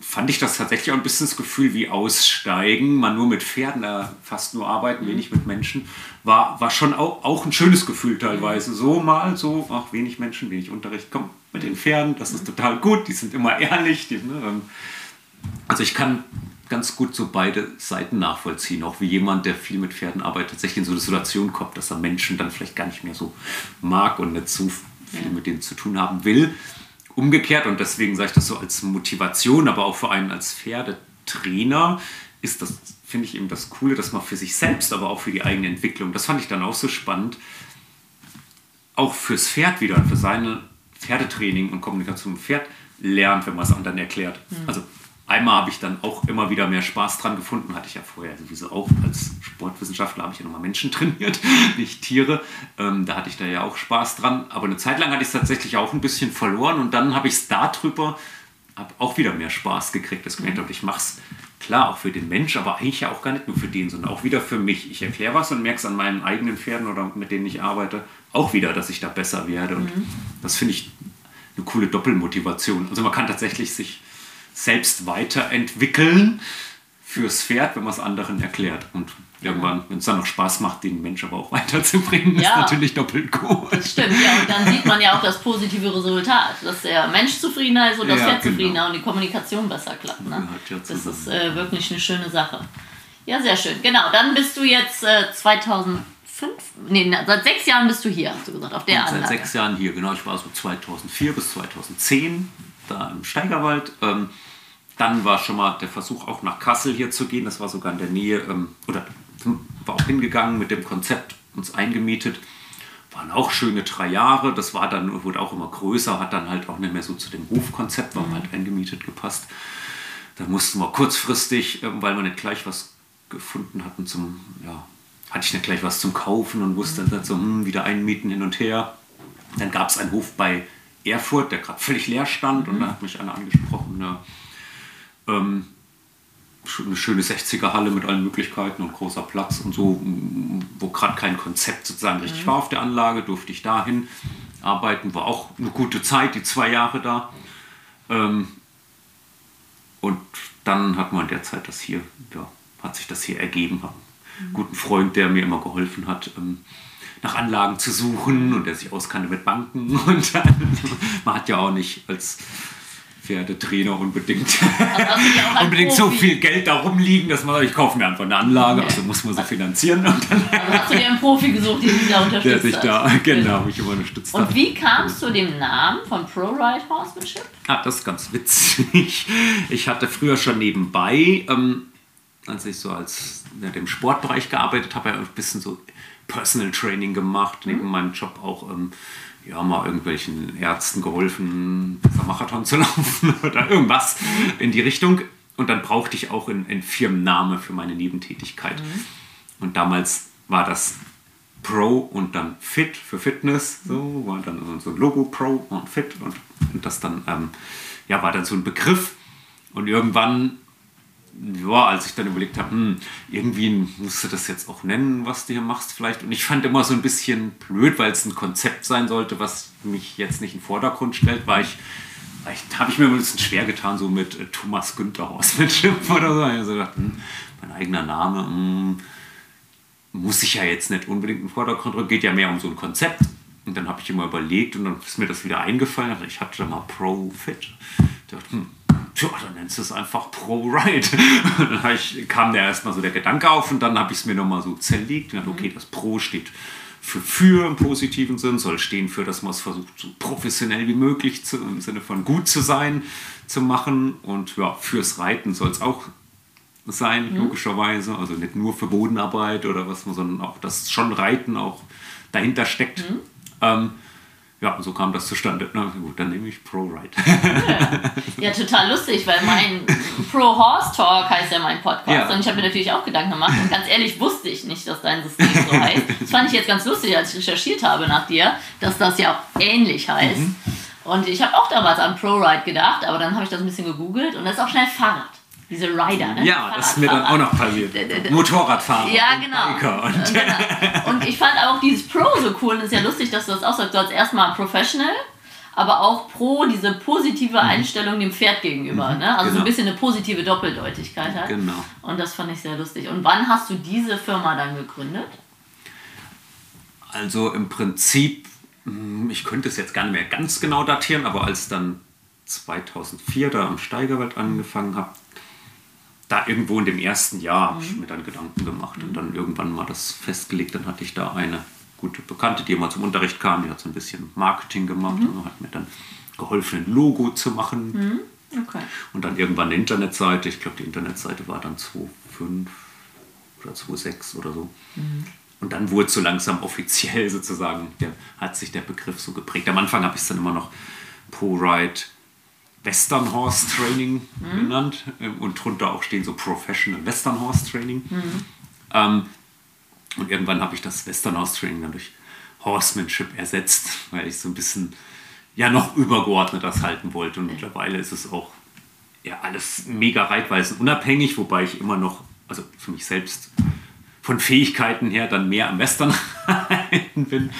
fand ich das tatsächlich auch ein bisschen das Gefühl wie Aussteigen, man nur mit Pferden, äh, fast nur arbeiten, wenig mit Menschen, war, war schon auch, auch ein schönes Gefühl teilweise. So mal, so, ach, wenig Menschen, wenig Unterricht, komm, mit den Pferden, das ist total gut, die sind immer ehrlich. Die, ne, ähm, also ich kann ganz gut so beide Seiten nachvollziehen. Auch wie jemand, der viel mit Pferden arbeitet, tatsächlich in so eine Situation kommt, dass er Menschen dann vielleicht gar nicht mehr so mag und nicht so viel ja. mit denen zu tun haben will. Umgekehrt, und deswegen sage ich das so als Motivation, aber auch vor allem als Pferdetrainer, ist das, finde ich eben das Coole, dass man für sich selbst, aber auch für die eigene Entwicklung, das fand ich dann auch so spannend, auch fürs Pferd wieder, für seine Pferdetraining und Kommunikation mit Pferd lernt, wenn man es anderen erklärt. Mhm. Also einmal habe ich dann auch immer wieder mehr Spaß dran gefunden. Hatte ich ja vorher sowieso auch als Sportwissenschaftler habe ich ja nochmal Menschen trainiert, nicht Tiere. Ähm, da hatte ich da ja auch Spaß dran. Aber eine Zeit lang hatte ich es tatsächlich auch ein bisschen verloren und dann habe ich es darüber habe auch wieder mehr Spaß gekriegt, dass ich gemerkt habe, ich mache es klar auch für den Mensch, aber eigentlich ja auch gar nicht nur für den, sondern auch wieder für mich. Ich erkläre was und merke es an meinen eigenen Pferden oder mit denen ich arbeite auch wieder, dass ich da besser werde. Und mhm. das finde ich eine coole Doppelmotivation. Also man kann tatsächlich sich selbst weiterentwickeln fürs Pferd, wenn man es anderen erklärt. Und irgendwann, wenn es dann noch Spaß macht, den Mensch aber auch weiterzubringen, ja, ist natürlich doppelt gut. Das stimmt, ja. Und dann sieht man ja auch das positive Resultat, dass der Mensch zufriedener ist und das ja, Pferd genau. zufriedener und die Kommunikation besser klappt. Ne? Ja das ist äh, wirklich eine schöne Sache. Ja, sehr schön. Genau, dann bist du jetzt äh, 2005, nee, seit sechs Jahren bist du hier, hast du gesagt, auf der und Anlage. Seit sechs Jahren hier, genau. Ich war so 2004 bis 2010 da im Steigerwald. Ähm, dann war schon mal der Versuch, auch nach Kassel hier zu gehen. Das war sogar in der Nähe, ähm, oder war auch hingegangen mit dem Konzept, uns eingemietet. Waren auch schöne drei Jahre. Das war dann, wurde auch immer größer, hat dann halt auch nicht mehr so zu dem Hofkonzept, war mhm. halt eingemietet gepasst. Dann mussten wir kurzfristig, ähm, weil wir nicht gleich was gefunden hatten zum, ja, hatte ich nicht gleich was zum Kaufen und wusste mhm. dann so, hm, wieder einmieten hin und her. Dann gab es einen Hof bei Erfurt, der gerade völlig leer stand mhm. und da hat mich einer angesprochen, eine, ähm, eine schöne 60er-Halle mit allen Möglichkeiten und großer Platz und so, wo gerade kein Konzept sozusagen richtig mhm. war auf der Anlage, durfte ich dahin arbeiten, war auch eine gute Zeit, die zwei Jahre da. Ähm, und dann hat man derzeit das hier, ja, hat sich das hier ergeben, habe einen mhm. guten Freund, der mir immer geholfen hat. Ähm, nach Anlagen zu suchen und der sich auskannte mit Banken. Und dann, man hat ja auch nicht als Pferdetrainer unbedingt, unbedingt so viel Geld da rumliegen, dass man sagt, ich kaufe mir einfach eine Anlage, also muss man sie finanzieren. Und dann also hast du dir einen Profi gesucht, den dich da unterstützt Der sich da, genau, mich immer unterstützt Und wie kamst du dem Namen von ProRide Horsemanship? Ah, das ist ganz witzig. Ich hatte früher schon nebenbei, ähm, als ich so als ja, dem Sportbereich gearbeitet habe, ein bisschen so Personal Training gemacht, neben mhm. meinem Job auch ähm, ja, mal irgendwelchen Ärzten geholfen, Marathon zu laufen oder irgendwas mhm. in die Richtung. Und dann brauchte ich auch einen Firmenname für meine Nebentätigkeit. Mhm. Und damals war das Pro und dann Fit für Fitness. So war dann so ein Logo Pro und Fit und, und das dann ähm, ja, war dann so ein Begriff. Und irgendwann ja, als ich dann überlegt habe, hm, irgendwie musst du das jetzt auch nennen, was du hier machst vielleicht. Und ich fand immer so ein bisschen blöd, weil es ein Konzept sein sollte, was mich jetzt nicht in den Vordergrund stellt, weil ich, vielleicht habe ich mir ein bisschen schwer getan, so mit äh, Thomas Günther aus mit Schimpf oder so. Ich habe so gedacht, hm, mein eigener Name, hm, muss ich ja jetzt nicht unbedingt in den Vordergrund rücken, geht ja mehr um so ein Konzept. Und dann habe ich immer überlegt und dann ist mir das wieder eingefallen. Ich hatte da mal Pro Fit. Ich dachte, hm, tja, nennst es einfach Pro-Ride. dann ich, kam da erstmal so der Gedanke auf und dann habe ich es mir nochmal so zerlegt. Und okay, das Pro steht für für im positiven Sinn, soll stehen für, dass man es versucht, so professionell wie möglich zu, im Sinne von gut zu sein, zu machen. Und ja, fürs Reiten soll es auch sein, mhm. logischerweise. Also nicht nur für Bodenarbeit oder was, sondern auch das schon Reiten auch dahinter steckt. Mhm. Ähm, ja, so kam das zustande. Na gut, dann nehme ich ProRide. Ja. ja, total lustig, weil mein Pro Horse Talk heißt ja mein Podcast. Ja. Und ich habe mir natürlich auch Gedanken gemacht. Und ganz ehrlich wusste ich nicht, dass dein System so heißt. Das fand ich jetzt ganz lustig, als ich recherchiert habe nach dir, dass das ja auch ähnlich heißt. Mhm. Und ich habe auch damals an ProRide gedacht, aber dann habe ich das ein bisschen gegoogelt und das ist auch schnell Fahrrad. Diese Rider, ne? Ja, das ist mir dann auch noch passiert. Motorradfahrer. Ja, genau. Biker Und, genau. und ich fand auch dieses Pro so cool. Und es ist ja lustig, dass du das auch sagst. Du hast erstmal Professional, aber auch Pro diese positive Einstellung dem Pferd gegenüber. Ne? Also so genau. ein bisschen eine positive Doppeldeutigkeit hat. Genau. Und das fand ich sehr lustig. Und wann hast du diese Firma dann gegründet? Also im Prinzip, hm, ich könnte es jetzt gar nicht mehr ganz genau datieren, aber als dann 2004 da am Steigerwald angefangen habe, da irgendwo in dem ersten Jahr habe ich mir dann Gedanken gemacht und dann irgendwann mal das festgelegt. Dann hatte ich da eine gute Bekannte, die immer zum Unterricht kam, die hat so ein bisschen Marketing gemacht und hat mir dann geholfen, ein Logo zu machen. Okay. Und dann irgendwann eine Internetseite. Ich glaube, die Internetseite war dann 2.5 oder 2.6 oder so. Und dann wurde es so langsam offiziell sozusagen, der, hat sich der Begriff so geprägt. Am Anfang habe ich es dann immer noch Pro-Ride Western Horse Training genannt. Ähm, Und drunter auch stehen so Professional Western Horse Training. Ähm, und irgendwann habe ich das Western Horse Training dann durch Horsemanship ersetzt, weil ich so ein bisschen ja noch übergeordnet das halten wollte. Und mittlerweile ist es auch ja alles mega reitweisenunabhängig, wobei ich immer noch, also für mich selbst von Fähigkeiten her dann mehr am Western reiten bin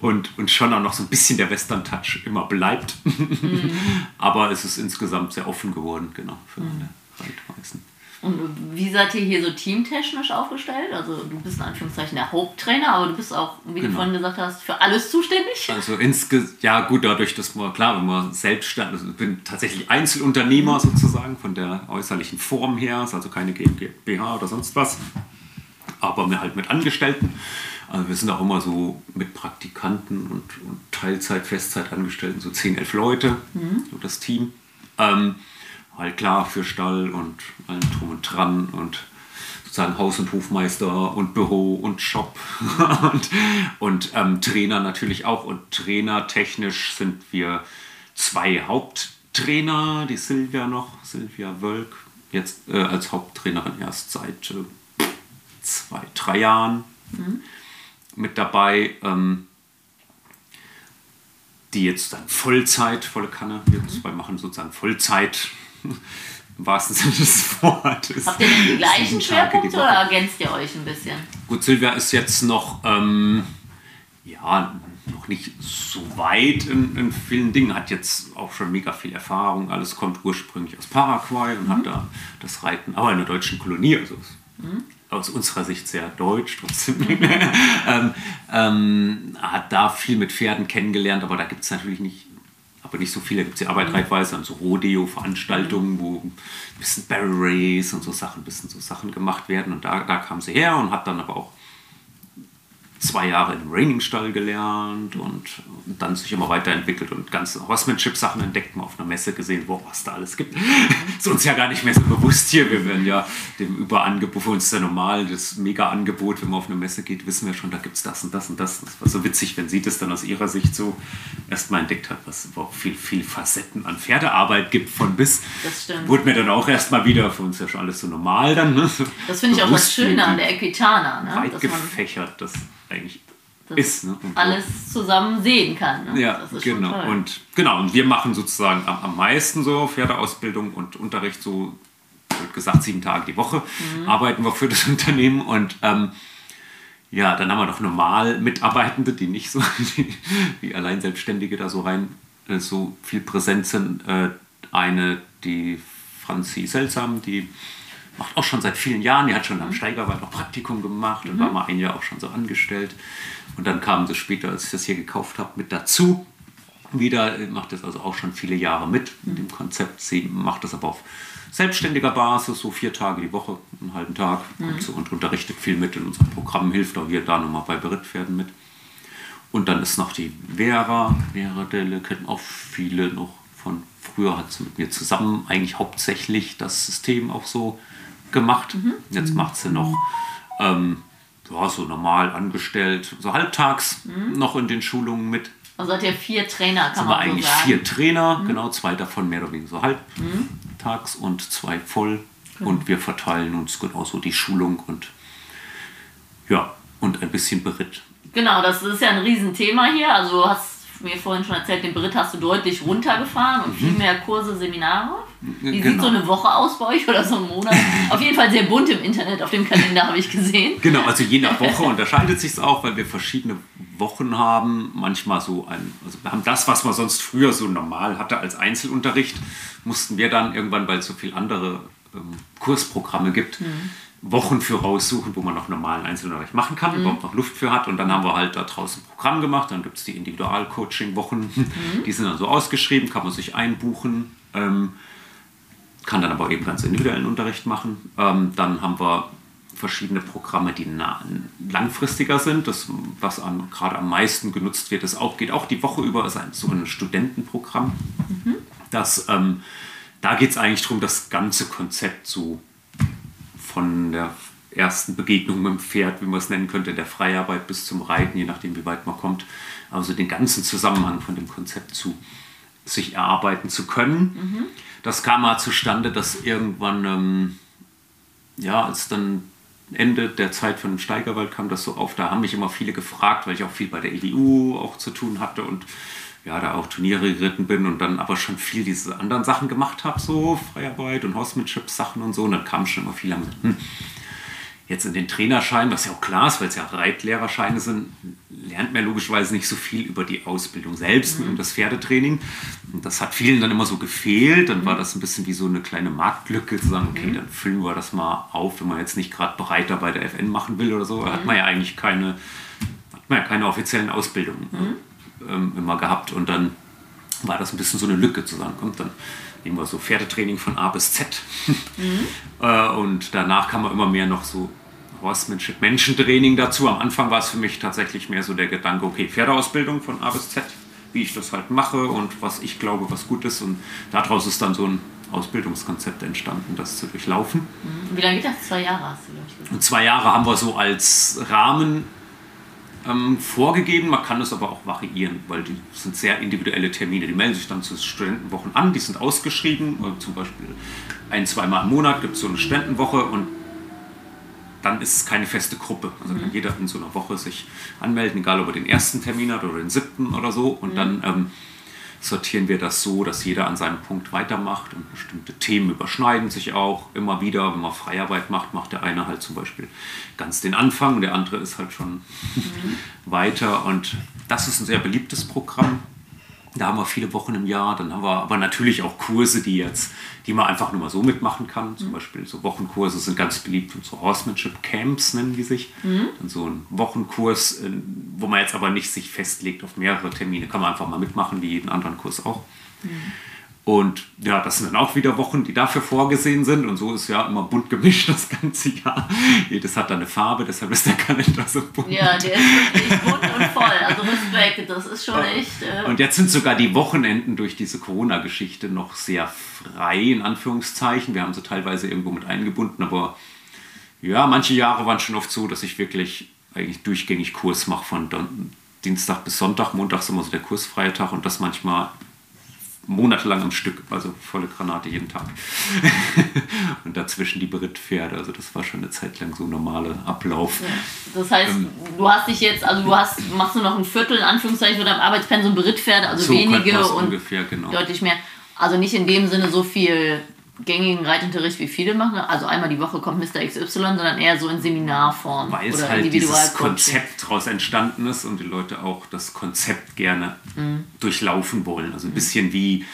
und, und schon auch noch so ein bisschen der Western-Touch immer bleibt. Aber es ist insgesamt sehr offen geworden, genau, für meine Reitweisen. Und wie seid ihr hier so teamtechnisch aufgestellt? Also du bist in Anführungszeichen der Haupttrainer, aber du bist auch, wie du Genau. vorhin gesagt hast, für alles zuständig. Also insge ja gut, dadurch, dass man, klar, wenn man selbstständig, also ich bin tatsächlich Einzelunternehmer sozusagen von der äußerlichen Form her, ist also keine GmbH oder sonst was, aber mir halt mit Angestellten. Also wir sind auch immer so mit Praktikanten und, und Teilzeit, Festzeitangestellten, so 10, 11 Leute, so das Team. Ähm, halt klar für Stall und allem drum und dran und sozusagen Haus- und Hofmeister und Büro und Shop und, und ähm, Trainer natürlich auch. Und trainertechnisch sind wir zwei Haupttrainer, die Silvia noch, Silvia Wölk, jetzt äh, als Haupttrainerin erst seit äh, zwei, drei Jahren mit dabei. Ähm, die jetzt dann Vollzeit, volle Kanne, wir zwei machen sozusagen Vollzeit, im wahrsten Sinne des Wortes. Habt ihr denn die gleichen Schwerpunkte oder ergänzt ihr euch ein bisschen? Gut, Silvia ist jetzt noch, ähm, ja, noch nicht so weit in, in vielen Dingen, hat jetzt auch schon mega viel Erfahrung. Alles kommt ursprünglich aus Paraguay und hat da das Reiten, aber in der deutschen Kolonie, also ist aus unserer Sicht sehr deutsch trotzdem. ähm, ähm, hat da viel mit Pferden kennengelernt, aber da gibt es natürlich nicht, aber nicht so viele. Da gibt es ja Arbeit reitweise und so Rodeo-Veranstaltungen, wo ein bisschen Barrel Race und so Sachen, bisschen so Sachen gemacht werden. Und da, da kam sie her und hat dann aber auch zwei Jahre im Raining-Stall gelernt und, und dann sich immer weiterentwickelt und ganze Horsemanship-Sachen entdeckt, mal auf einer Messe gesehen, wow, was da alles gibt. ist uns ja gar nicht mehr so bewusst hier. Wir werden ja dem Überangebot, für uns ist ja normal, das Mega-Angebot, wenn man auf eine Messe geht, wissen wir schon, da gibt es das und das und das. Das war so witzig, wenn sie das dann aus ihrer Sicht so erstmal entdeckt hat, was überhaupt viel, viel Facetten an Pferdearbeit gibt von bis. Das stimmt. Wurde mir dann auch erstmal wieder, für uns ja schon alles so normal dann. Ne? Das finde ich auch das Schöne an der Equitana, ne? weit gefächert das eigentlich ist. Ne? Alles zusammen sehen kann. Ne? Ja, das ist schon genau. Und genau, und wir machen sozusagen am, am meisten so Pferdeausbildung und Unterricht so, wird gesagt, sieben Tage die Woche Mhm. arbeiten wir für das Unternehmen und ähm, ja, dann haben wir noch normal Mitarbeitende, die nicht so wie, wie Alleinselbstständige da so rein äh, so viel präsent sind. Äh, eine, die Franzi Seltsam, die macht auch schon seit vielen Jahren, die hat schon Mhm. am Steigerwald noch Praktikum gemacht und war mal ein Jahr auch schon so angestellt. Und dann kam sie später, als ich das hier gekauft habe, mit dazu. Wieder äh, macht das also auch schon viele Jahre mit mit dem Konzept. Sie macht das aber auf selbstständiger Basis, so vier Tage die Woche, einen halben Tag, kommt so und unterrichtet viel mit in unserem Programm, hilft auch hier da nochmal bei Berittpferden mit. Und dann ist noch die Vera, Vera Delle, kennen auch viele noch von früher, hat sie mit mir zusammen eigentlich hauptsächlich das System auch so gemacht. Jetzt macht sie noch ähm, ja, so normal angestellt, so halbtags noch in den Schulungen mit. Also hat ihr vier Trainer, kann Sind man so eigentlich sagen. vier Trainer, genau, zwei davon mehr oder weniger so halbtags und zwei voll. Und wir verteilen uns genauso die Schulung und ja, und ein bisschen Beritt. Genau, das ist ja ein Riesenthema hier. Also du hast mir vorhin schon erzählt, den Beritt hast du deutlich runtergefahren und viel mehr Kurse, Seminare. Wie sieht Genau. so eine Woche aus bei euch oder so ein Monat? Auf jeden Fall sehr bunt im Internet, auf dem Kalender habe ich gesehen. Genau, also je nach Woche unterscheidet sich auch, weil wir verschiedene Wochen haben. Manchmal so ein, also wir haben das, was man sonst früher so normal hatte als Einzelunterricht, mussten wir dann irgendwann, weil es so viele andere ähm, Kursprogramme gibt, Wochen für raussuchen, wo man noch normalen Einzelunterricht machen kann, überhaupt noch Luft für hat. Und dann haben wir halt da draußen ein Programm gemacht. Dann gibt es die Individual-Coaching-Wochen, die sind dann so ausgeschrieben, kann man sich einbuchen. Ähm, kann dann aber eben ganz individuellen Unterricht machen. Ähm, dann haben wir verschiedene Programme, die nah, langfristiger sind. Das, was am, gerade am meisten genutzt wird, ist auch, geht auch die Woche über, ist ein, so ein Studentenprogramm. Das, ähm, da geht es eigentlich darum, das ganze Konzept so von der ersten Begegnung mit dem Pferd, wie man es nennen könnte, der Freiarbeit bis zum Reiten, je nachdem, wie weit man kommt. Also den ganzen Zusammenhang von dem Konzept zu sich erarbeiten zu können. Das kam mal zustande, dass irgendwann, ähm, ja, als dann Ende der Zeit von dem Steigerwald kam das so auf, da haben mich immer viele gefragt, weil ich auch viel bei der EDU auch zu tun hatte und ja, da auch Turniere geritten bin und dann aber schon viel diese anderen Sachen gemacht habe, so Freiarbeit und Horsemanship-Sachen und so. Und dann kamen schon immer viele, gesagt, hm, jetzt in den Trainerschein, was ja auch klar ist, weil es ja Reitlehrerscheine sind, lernt man logischerweise nicht so viel über die Ausbildung selbst und das Pferdetraining. Und das hat vielen dann immer so gefehlt. Dann war das ein bisschen wie so eine kleine Marktlücke, zu sagen, okay, dann füllen wir das mal auf, wenn man jetzt nicht gerade Bereiter bei der FN machen will oder so. Da hat man ja eigentlich keine, hat man ja keine offiziellen Ausbildungen ähm, immer gehabt. Und dann war das ein bisschen so eine Lücke zu sagen, kommt dann nehmen wir so Pferdetraining von A bis Z. Äh, und danach kam man immer mehr noch so Horsemanship, Menschentraining dazu. Am Anfang war es für mich tatsächlich mehr so der Gedanke, okay, Pferdeausbildung von A bis Z, wie ich das halt mache und was ich glaube, was gut ist. Und daraus ist dann so ein Ausbildungskonzept entstanden, das zu durchlaufen. Wie lange geht das? Zwei Jahre hast du, glaube ich, gesagt. Und zwei Jahre haben wir so als Rahmen ähm, vorgegeben. Man kann es aber auch variieren, weil die sind sehr individuelle Termine. Die melden sich dann zu Studentenwochen an, die sind ausgeschrieben. Äh, zum Beispiel ein, zweimal im Monat gibt es so eine Studentenwoche und dann ist es keine feste Gruppe. Also kann jeder in so einer Woche sich anmelden, egal ob er den ersten Termin hat oder den siebten oder so. Und dann ähm, sortieren wir das so, dass jeder an seinem Punkt weitermacht und bestimmte Themen überschneiden sich auch immer wieder. Wenn man Freiarbeit macht, macht der eine halt zum Beispiel ganz den Anfang und der andere ist halt schon weiter. Und das ist ein sehr beliebtes Programm. Da haben wir viele Wochen im Jahr. Dann haben wir aber natürlich auch Kurse, die jetzt, die man einfach nur mal so mitmachen kann. Zum Beispiel so Wochenkurse sind ganz beliebt und so Horsemanship Camps nennen die sich. Dann so ein Wochenkurs, äh, wo man jetzt aber nicht sich festlegt auf mehrere Termine, kann man einfach mal mitmachen, wie jeden anderen Kurs auch. Und ja, das sind dann auch wieder Wochen, die dafür vorgesehen sind. Und so ist ja immer bunt gemischt das ganze Jahr. Jedes hat dann eine Farbe, deshalb ist der Kalender so bunt. Ja, der ist wirklich bunt und voll. Also Respekt, das ist schon echt. Äh, Und jetzt sind sogar die Wochenenden durch diese Corona-Geschichte noch sehr frei, in Anführungszeichen. Wir haben sie teilweise irgendwo mit eingebunden, aber ja, manche Jahre waren schon oft so, dass ich wirklich eigentlich durchgängig Kurs mache von Don Dienstag bis Sonntag. Montag ist immer so der kursfreie Tag und das manchmal monatelang am Stück, also volle Granate jeden Tag. und dazwischen die Berittpferde, also das war schon eine Zeit lang so ein normaler Ablauf. das heißt, Ähm. du hast dich jetzt, also du hast, machst du noch ein Viertel in Anführungszeichen von deinem Arbeitspensum Berittpferde, also So wenige und ungefähr, genau. deutlich mehr. Also nicht in dem Sinne so viel gängigen Reitunterricht wie viele machen. Also einmal die Woche kommt Mr. XY, sondern eher so in Seminarform weil oder halt dieses. Konzept daraus entstanden ist und die Leute auch das Konzept gerne Mhm. durchlaufen wollen. Also ein bisschen wie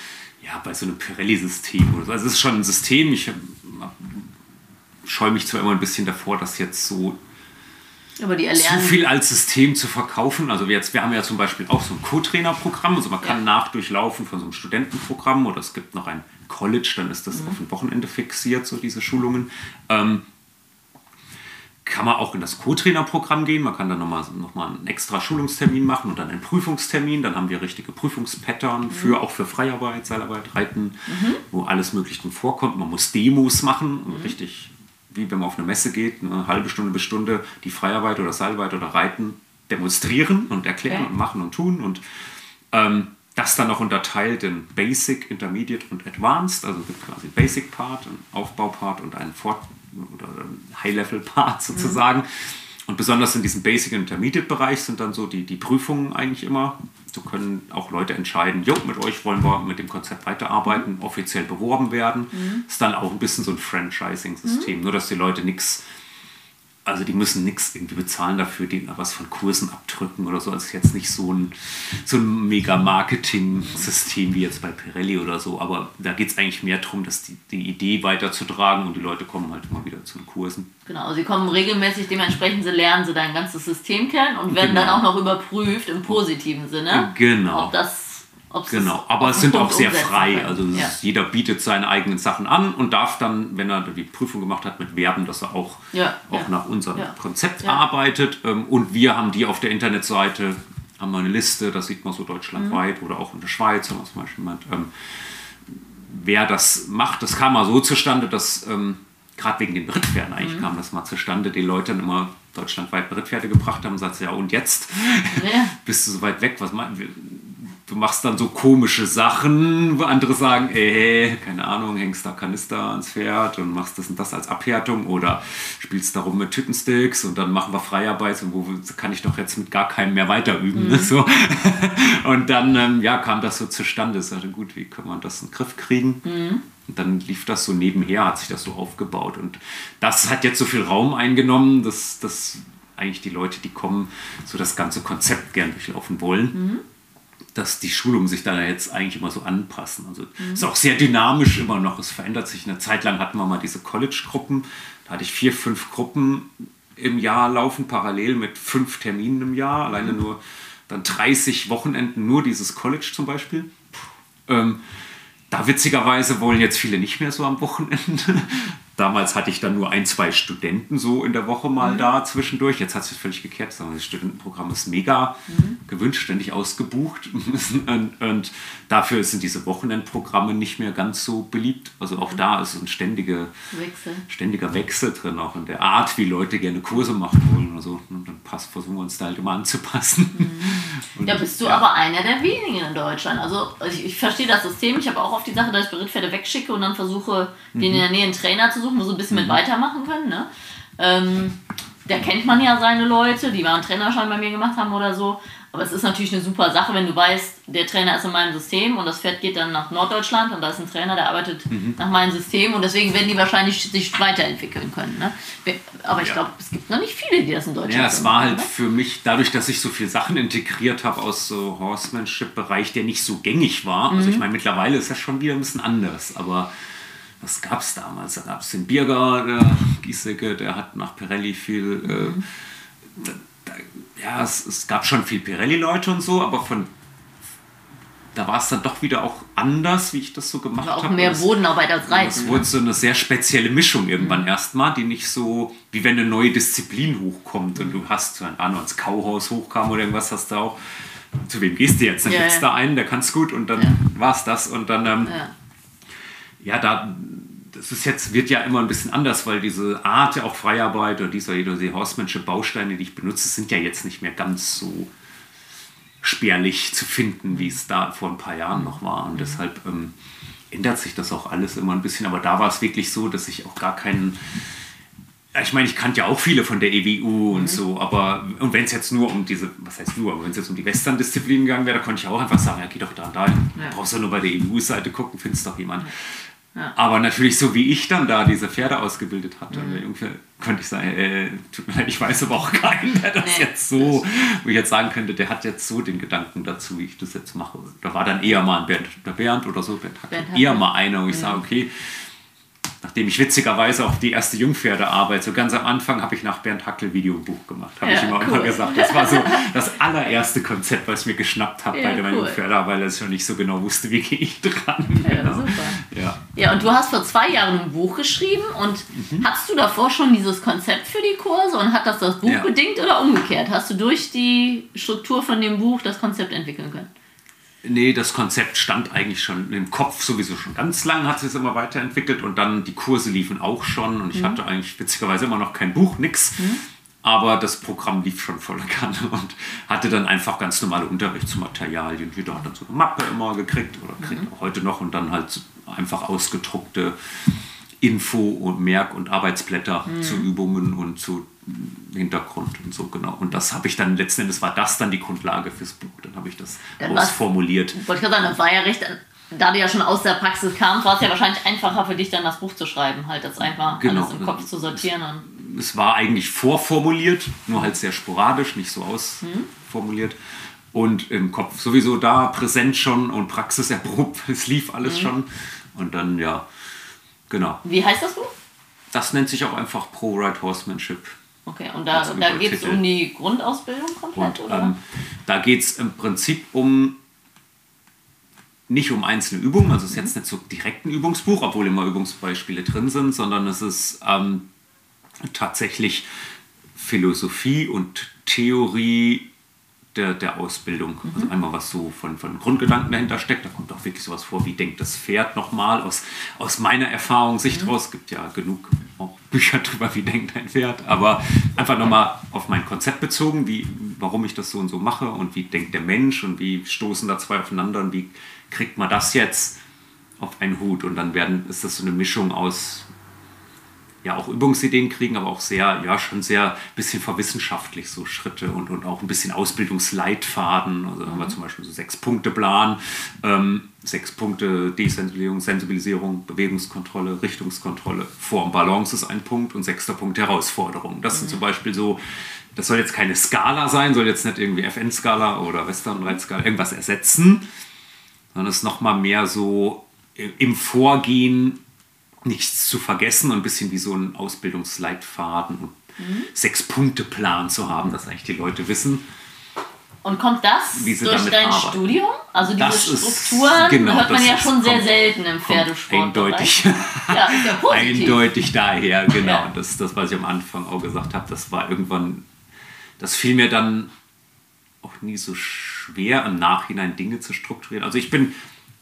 ja, bei so einem Pirelli-System oder so. Also es ist schon ein System. Ich scheue mich zwar immer ein bisschen davor, das jetzt so Aber die zu viel als System zu verkaufen. Also wir, jetzt, wir haben ja zum Beispiel auch so ein Co-Trainer-Programm. Also man kann Ja. nachdurchlaufen von so einem Studentenprogramm oder es gibt noch ein College, dann ist das auf ein Wochenende fixiert, so diese Schulungen. Ähm, kann man auch in das Co-Trainer-Programm gehen. Man kann dann nochmal noch mal einen extra Schulungstermin machen und dann einen Prüfungstermin. Dann haben wir richtige Prüfungspattern für auch für Freiarbeit, Seilarbeit, Reiten, wo alles Mögliche drin vorkommt. Man muss Demos machen und richtig, wie wenn man auf eine Messe geht, eine halbe Stunde bis Stunde die Freiarbeit oder Seilarbeit oder Reiten demonstrieren und erklären Okay. und machen und tun und Ähm, das dann noch unterteilt in Basic, Intermediate und Advanced. Also es gibt quasi Basic Part, einen Aufbaupart und einen Fort- oder High-Level-Part sozusagen. Mhm. Und besonders in diesem Basic- und Intermediate-Bereich sind dann so die, die Prüfungen eigentlich immer. So können auch Leute entscheiden, jo, mit euch wollen wir mit dem Konzept weiterarbeiten, mhm. offiziell beworben werden. Mhm. Ist dann auch ein bisschen so ein Franchising-System, mhm. nur dass die Leute nichts also die müssen nichts irgendwie bezahlen dafür, die was von Kursen abdrücken oder so. Also jetzt nicht so ein, so ein mega Marketing-System wie jetzt bei Pirelli oder so. Aber da geht es eigentlich mehr darum, dass die, die Idee weiterzutragen und die Leute kommen halt immer wieder zu den Kursen. Genau, sie kommen regelmäßig, dementsprechend sie lernen sie dein ganzes System kennen und werden genau. dann auch noch überprüft im positiven Sinne. Genau. Ob das Ob's genau, aber es sind auch sehr frei. Also ja. jeder bietet seine eigenen Sachen an und darf dann, wenn er die Prüfung gemacht hat, mit werben, dass er auch, ja, auch ja. nach unserem Konzept arbeitet. Ähm, und wir haben die auf der Internetseite, haben wir eine Liste, das sieht man so deutschlandweit mhm. oder auch in der Schweiz, haben wir zum Beispiel jemand, ähm, wer das macht. Das kam mal so zustande, dass ähm, gerade wegen den Brittpferden eigentlich mhm. kam das mal zustande, die Leute dann immer deutschlandweit Brittpferde gebracht haben und sagt, ja und jetzt bist du so weit weg, was meinst du machst dann so komische Sachen, wo andere sagen, ey, keine Ahnung, hängst da Kanister ans Pferd und machst das und das als Abhärtung oder spielst darum mit Tütensticks und dann machen wir Freiarbeit und wo kann ich doch jetzt mit gar keinem mehr weiter üben. Mhm. So. Und dann ähm, ja, kam das so zustande. Ich sagte, gut, wie kann man das in den Griff kriegen? Mhm. Und dann lief das so nebenher, hat sich das so aufgebaut. Und das hat jetzt so viel Raum eingenommen, dass, dass eigentlich die Leute, die kommen, so das ganze Konzept gern durchlaufen wollen. Mhm dass die Schulungen sich da jetzt eigentlich immer so anpassen. Also mhm. ist auch sehr dynamisch immer noch. Es verändert sich. Eine Zeit lang hatten wir mal diese College-Gruppen. Da hatte ich vier, fünf Gruppen im Jahr laufen, parallel mit fünf Terminen im Jahr. Alleine mhm. nur dann 30 Wochenenden, nur dieses College zum Beispiel. Ähm, da witzigerweise wollen jetzt viele nicht mehr so am Wochenende. Damals hatte ich dann nur ein, zwei Studenten so in der Woche mal mhm. da zwischendurch. Jetzt hat sich völlig gekehrt. Das Studentenprogramm ist mega mhm. gewünscht, ständig ausgebucht. und, und, dafür sind diese Wochenendprogramme nicht mehr ganz so beliebt. Also auch mhm. da ist ein ständige, Wechsel. ständiger Wechsel drin, auch in der Art, wie Leute gerne Kurse machen wollen. Also dann passt, versuchen wir uns da halt immer anzupassen. Mhm. ja, bist du ja. aber einer der wenigen in Deutschland. Also ich, ich verstehe das System. Ich habe auch oft die Sache, dass ich Berittpferde wegschicke und dann versuche, den in der Nähe einen Trainer zu suchen versuchen, wo sie ein bisschen mhm. mit weitermachen können. Ne? Ähm, da kennt man ja seine Leute, die einen Trainerschein bei mir gemacht haben oder so. Aber es ist natürlich eine super Sache, wenn du weißt, der Trainer ist in meinem System und das Pferd geht dann nach Norddeutschland und da ist ein Trainer, der arbeitet mhm. nach meinem System und deswegen werden die wahrscheinlich sich weiterentwickeln können. Ne? Aber ich ja. glaube, es gibt noch nicht viele, die das in Deutschland Ja, es war halt oder? für mich, dadurch, dass ich so viele Sachen integriert habe aus so Horsemanship-Bereich, der nicht so gängig war. Mhm. Also ich meine, mittlerweile ist das schon wieder ein bisschen anders, aber was gab es damals? Da gab es den Bierger, der Giesecke, der hat nach Pirelli viel. Äh, mhm. da, da, ja, es, es, gab schon viel Pirelli-Leute und so, aber von. Da war es dann doch wieder auch anders, wie ich das so gemacht habe. Auch mehr Bodenarbeit als Reiten. Es wurde so eine sehr spezielle Mischung irgendwann mhm. erstmal, die nicht so, wie wenn eine neue Disziplin hochkommt und du hast, keine Ahnung, als Kauhaus hochkam oder irgendwas, hast du auch, zu wem gehst du jetzt? Dann ja, gibt's ja. da einen, der kann es gut und dann ja. war es das und dann ähm, ja ja, da, das ist jetzt, wird ja immer ein bisschen anders, weil diese Art ja auch Freiarbeit oder diese, diese Horsemanship Bausteine, die ich benutze, sind ja jetzt nicht mehr ganz so spärlich zu finden, wie es da vor ein paar Jahren noch war. Und mhm. deshalb ähm, ändert sich das auch alles immer ein bisschen. Aber da war es wirklich so, dass ich auch gar keinen. Ich meine, ich kannte ja auch viele von der EWU und mhm. so, aber und wenn es jetzt nur um diese, was heißt nur, aber wenn es jetzt um die Western-Disziplinen gegangen wäre, da konnte ich auch einfach sagen, ja, geh doch da und da hin. Ja. Brauchst du nur bei der EWU-Seite gucken, findest doch jemand. Aber natürlich so wie ich dann da diese Pferde ausgebildet hatte, mhm. irgendwie könnte ich sagen, äh, tut mir leid, ich weiß aber auch keinen, der das nee, jetzt so, wo ich jetzt sagen könnte, der hat jetzt so den Gedanken dazu, wie ich das jetzt mache. Da war dann eher mal ein Bernd, der Bernd oder so, Bernd, Bernd eher mal einer, wo ich mhm. sage, okay, nachdem ich witzigerweise auch die erste Jungpferdearbeit, so ganz am Anfang habe ich nach Bernd Hackel Videobuch gemacht, habe ja, ich immer, cool. immer gesagt. Das war so das allererste Konzept, was ich mir geschnappt habe ja, bei der cool. Jungpferdearbeit, weil ich schon nicht so genau wusste, wie gehe ich dran. Ja, genau. super. Ja. ja, und du hast vor zwei Jahren ein Buch geschrieben und mhm. hast du davor schon dieses Konzept für die Kurse und hat das das Buch bedingt oder umgekehrt? Hast du durch die Struktur von dem Buch das Konzept entwickeln können? Nee, das Konzept stand eigentlich schon im Kopf sowieso schon ganz lang, hat sich immer weiterentwickelt und dann die Kurse liefen auch schon und ich mhm. hatte eigentlich witzigerweise immer noch kein Buch, nix. Mhm. aber das Programm lief schon voller Kanne und hatte dann einfach ganz normale Unterrichtsmaterialien. Jeder hat dann so eine Mappe immer gekriegt oder kriegt mhm. auch heute noch und dann halt einfach ausgedruckte Info- und Merk- und Arbeitsblätter mhm. zu Übungen und zu Hintergrund und so, genau. Und das habe ich dann, letzten Endes war das dann die Grundlage fürs Buch. Dann habe ich das dann ausformuliert. Wollte ich gerade sagen, das war ja recht, da du ja schon aus der Praxis kamst, war es ja wahrscheinlich einfacher für dich dann das Buch zu schreiben, halt das einfach genau. alles im Kopf zu sortieren. Es, es war eigentlich vorformuliert, nur halt sehr sporadisch, nicht so ausformuliert. Mhm. Und im Kopf sowieso da präsent schon und praxiserprobt, es lief alles mhm. schon. Und dann, ja, genau. Wie heißt das Buch? Das nennt sich auch einfach Pro-Right Horsemanship. Okay, und da, da geht es um die Grundausbildung komplett, und, oder? Ähm, da geht es im Prinzip um nicht um einzelne Übungen, also es ist jetzt nicht so direkt ein Übungsbuch, obwohl immer Übungsbeispiele drin sind, sondern es ist ähm, tatsächlich Philosophie und Theorie der, der Ausbildung. Mhm. Also einmal was so von, von Grundgedanken dahinter steckt. Da kommt auch wirklich sowas vor, wie denkt das Pferd nochmal aus, aus meiner Erfahrung Sicht mhm. raus. Es gibt ja genug auch Bücher darüber, wie denkt ein Pferd. Aber einfach nochmal auf mein Konzept bezogen, wie, warum ich das so und so mache und wie denkt der Mensch und wie stoßen da zwei aufeinander und wie kriegt man das jetzt auf einen Hut. Und dann werden, ist das so eine Mischung aus ja auch Übungsideen kriegen, aber auch sehr, ja, schon sehr bisschen verwissenschaftlich so Schritte und, und auch ein bisschen Ausbildungsleitfaden. Also haben wir zum Beispiel so sechs Punkte Plan, ähm, sechs Punkte Desensibilisierung, Sensibilisierung, Bewegungskontrolle, Richtungskontrolle, Form, Balance ist ein Punkt und sechster Punkt Herausforderung. Das mhm. sind zum Beispiel so, das soll jetzt keine Skala sein, soll jetzt nicht irgendwie FN-Skala oder Western-Reitskala irgendwas ersetzen, sondern es ist nochmal mehr so im Vorgehen nichts zu vergessen und ein bisschen wie so ein Ausbildungsleitfaden und mhm. Sechs-Punkte-Plan zu haben, dass eigentlich die Leute wissen. Und kommt das durch dein arbeiten. Studium? Also diese das Strukturen ist, genau, hört man ja schon sehr selten im Pferdesport. Eindeutig, ja, ist ja eindeutig daher, genau. Ja. Das, das, was ich am Anfang auch gesagt habe, das war irgendwann, das fiel mir dann auch nie so schwer, im Nachhinein Dinge zu strukturieren. Also ich bin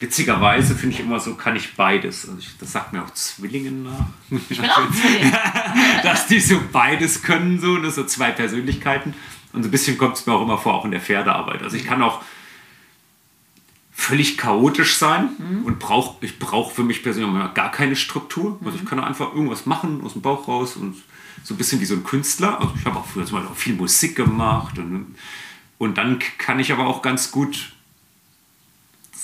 Witzigerweise finde ich immer so, kann ich beides. Also ich, das sagt mir auch Zwillingen nach. Ich bin auch Zwilling. Dass die so beides können, so, ne, so zwei Persönlichkeiten. Und so ein bisschen kommt es mir auch immer vor, auch in der Pferdearbeit. Also ich kann auch völlig chaotisch sein mhm. und brauch, ich brauche für mich persönlich gar keine Struktur. Also ich kann einfach irgendwas machen aus dem Bauch raus und so ein bisschen wie so ein Künstler. Also ich habe auch früher zum Beispiel auch viel Musik gemacht und, und dann kann ich aber auch ganz gut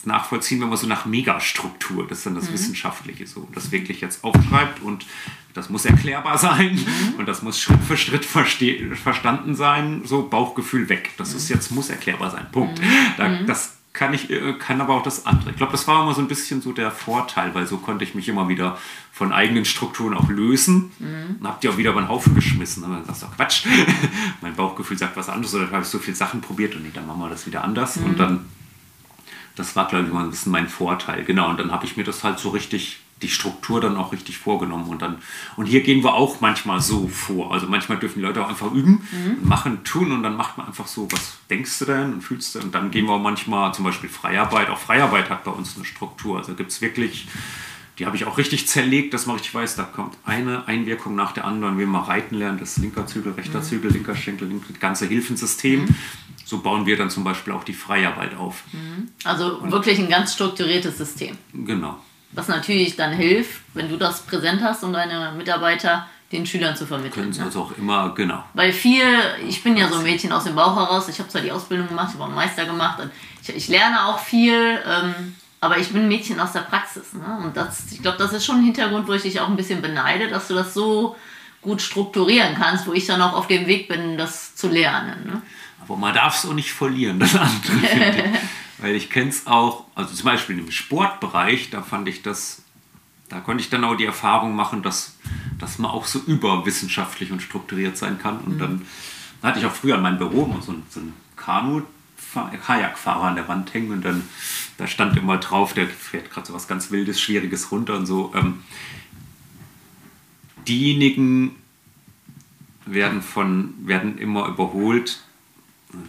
nachvollziehen, wenn man so nach Megastruktur, das ist dann das mhm. Wissenschaftliche so, das wirklich jetzt aufschreibt und das muss erklärbar sein mhm. und das muss Schritt für Schritt verstanden sein, so Bauchgefühl weg. Das ist mhm. jetzt, muss erklärbar sein, Punkt. Mhm. Da, mhm. das kann ich, äh, kann aber auch das andere. Ich glaube, das war immer so ein bisschen so der Vorteil, weil so konnte ich mich immer wieder von eigenen Strukturen auch lösen mhm. und hab die auch wieder über den Haufen geschmissen. Und dann sagst du, Quatsch, mein Bauchgefühl sagt was anderes oder habe ich so viele Sachen probiert und nee, dann machen wir das wieder anders und dann das war, glaube ich, mal ein bisschen mein Vorteil. Genau, und dann habe ich mir das halt so richtig, die Struktur dann auch richtig vorgenommen. Und, dann, und hier gehen wir auch manchmal so vor. Also manchmal dürfen die Leute auch einfach üben, mhm. machen, tun und dann macht man einfach so, was denkst du denn und fühlst du? Und dann gehen wir auch manchmal, zum Beispiel Freiarbeit, auch Freiarbeit hat bei uns eine Struktur. Also gibt es wirklich die habe ich auch richtig zerlegt, dass man richtig weiß, da kommt eine Einwirkung nach der anderen. Wenn man reiten lernt, das linker Zügel, rechter mhm. Zügel, linker Schenkel, das ganze Hilfensystem. Mhm. So bauen wir dann zum Beispiel auch die Freiarbeit auf. Mhm. Also Und wirklich ein ganz strukturiertes System. Genau. Was natürlich dann hilft, wenn du das präsent hast und deine Mitarbeiter den Schülern zu vermitteln. Können sie ne? also auch immer, genau. Weil viel, ich bin ja so ein Mädchen aus dem Bauch heraus, ich habe zwar die Ausbildung gemacht, ich habe auch einen Meister gemacht und ich, ich lerne auch viel. Ähm, aber ich bin ein Mädchen aus der Praxis. Ne? Und das, ich glaube, das ist schon ein Hintergrund, wo ich dich auch ein bisschen beneide, dass du das so gut strukturieren kannst, wo ich dann auch auf dem Weg bin, das zu lernen. Ne? Aber man darf es auch nicht verlieren, das andere. Weil ich kenne es auch, also zum Beispiel im Sportbereich, da fand ich das, da konnte ich dann auch die Erfahrung machen, dass, dass man auch so überwissenschaftlich und strukturiert sein kann. Und mhm. dann hatte ich auch früher in meinem Büro so so ein Kanu Kajakfahrer an der Wand hängen und dann da stand immer drauf, der fährt gerade so was ganz Wildes, Schwieriges runter und so. Ähm, diejenigen werden von werden immer überholt,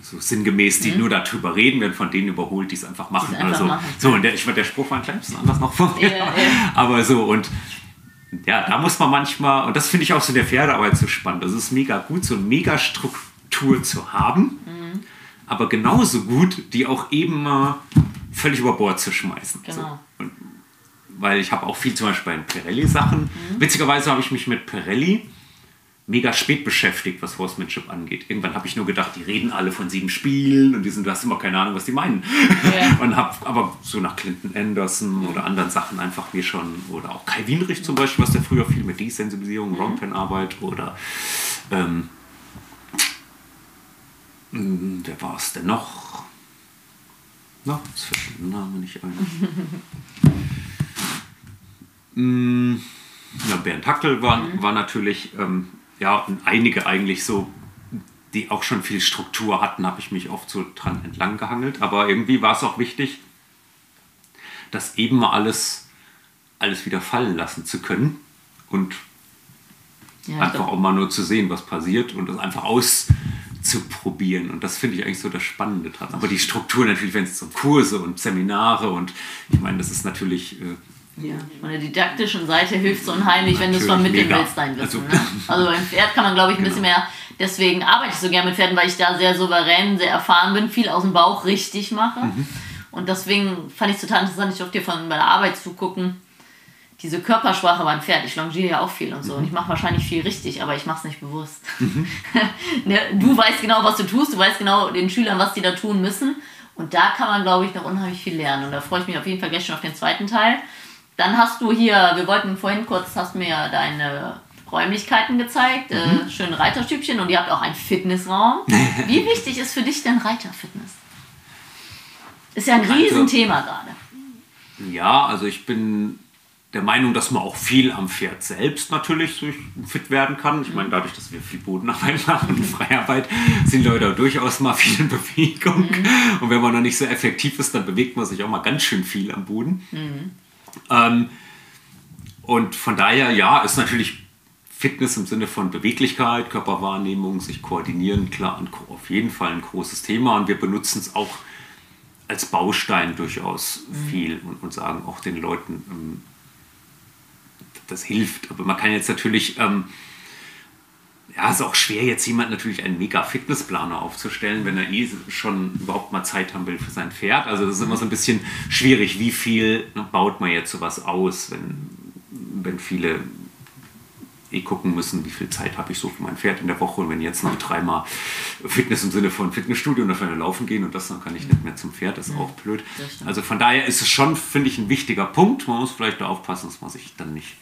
so sinngemäß, die mhm. nur darüber reden, werden von denen überholt, die es einfach machen. Einfach also, machen. So, und der, ich der Spruch war ein klein bisschen anders noch von mir. Yeah, yeah. Aber so, und ja, da muss man manchmal, und das finde ich auch so in der Pferdearbeit so spannend, das ist mega gut, so eine Mega-Struktur zu haben, mhm. aber genauso gut, die auch eben mal völlig über Bord zu schmeißen. Genau. So. Und, weil ich habe auch viel zum Beispiel bei Pirelli-Sachen. Mhm. Witzigerweise habe ich mich mit Pirelli mega spät beschäftigt, was Horsemanship angeht. Irgendwann habe ich nur gedacht, die reden alle von sieben Spielen und die sind, du hast immer keine Ahnung, was die meinen. Yeah. und habe aber so nach Clinton Anderson oder anderen Sachen einfach mir schon, oder auch Kai Wienrich zum Beispiel, was der früher viel mit Desensibilisierung, mhm. Roundpen-Arbeit oder ähm, hm, wer war es denn noch? Na, jetzt fällt der Name nicht ein. mm, ja, Bernd Hackel war, mhm. war natürlich ähm, ja, und einige eigentlich so, die auch schon viel Struktur hatten, habe ich mich oft so dran entlang gehangelt. Aber irgendwie war es auch wichtig, das eben mal alles, alles wieder fallen lassen zu können und ja, einfach auch mal nur zu sehen, was passiert und das einfach auszuprobieren. Und das finde ich eigentlich so das Spannende dran. Aber die Struktur natürlich, wenn es so Kurse und Seminare und ich meine, das ist natürlich äh, ja, von der didaktischen Seite hilft es unheimlich, wenn du es vermitteln mega. willst, dein Wissen. Also, ne? also beim Pferd kann man, glaube ich, ein genau. bisschen mehr. Deswegen arbeite ich so gerne mit Pferden, weil ich da sehr souverän, sehr erfahren bin, viel aus dem Bauch richtig mache. Mhm. Und deswegen fand ich es total interessant, ich durfte dir von meiner Arbeit zugucken. Diese Körpersprache beim Pferd, ich longiere ja auch viel und so. Und ich mache wahrscheinlich viel richtig, aber ich mache es nicht bewusst. Mhm. Ne, du weißt genau, was du tust, du weißt genau den Schülern, was die da tun müssen. Und da kann man, glaube ich, noch unheimlich viel lernen. Und da freue ich mich auf jeden Fall gleich schon auf den zweiten Teil. Dann hast du hier, wir wollten vorhin kurz, hast mir deine Räumlichkeiten gezeigt, äh, mhm. äh, schöne Reiterstübchen und ihr habt auch einen Fitnessraum. Wie wichtig ist für dich denn Reiterfitness? Ist ja ein also, Riesenthema gerade. Ja, also ich bin der Meinung, dass man auch viel am Pferd selbst natürlich fit werden kann. Ich meine, dadurch, dass wir viel Bodenarbeit machen und Freiarbeit, sind Leute durchaus mal viel in Bewegung. Mhm. Und wenn man noch nicht so effektiv ist, dann bewegt man sich auch mal ganz schön viel am Boden. Mhm. Ähm, und von daher, ja, ist natürlich Fitness im Sinne von Beweglichkeit, Körperwahrnehmung, sich koordinieren, klar, auf jeden Fall ein großes Thema. Und wir benutzen es auch als Baustein durchaus mhm. viel und, und, sagen auch den Leuten, ähm, das hilft. Aber man kann jetzt natürlich ähm, ja, ist auch schwer, jetzt jemand natürlich einen mega Fitnessplaner aufzustellen, wenn er eh schon überhaupt mal Zeit haben will für sein Pferd. Also das ist immer so ein bisschen schwierig, wie viel baut man jetzt sowas aus, wenn, wenn viele eh gucken müssen, wie viel Zeit habe ich so für mein Pferd in der Woche und wenn jetzt noch dreimal Fitness im Sinne von Fitnessstudio und dafür laufen gehen und das, dann kann ich nicht mehr zum Pferd, das ist auch blöd. Also von daher ist es schon, finde ich, ein wichtiger Punkt. Man muss vielleicht da aufpassen, dass man sich dann nicht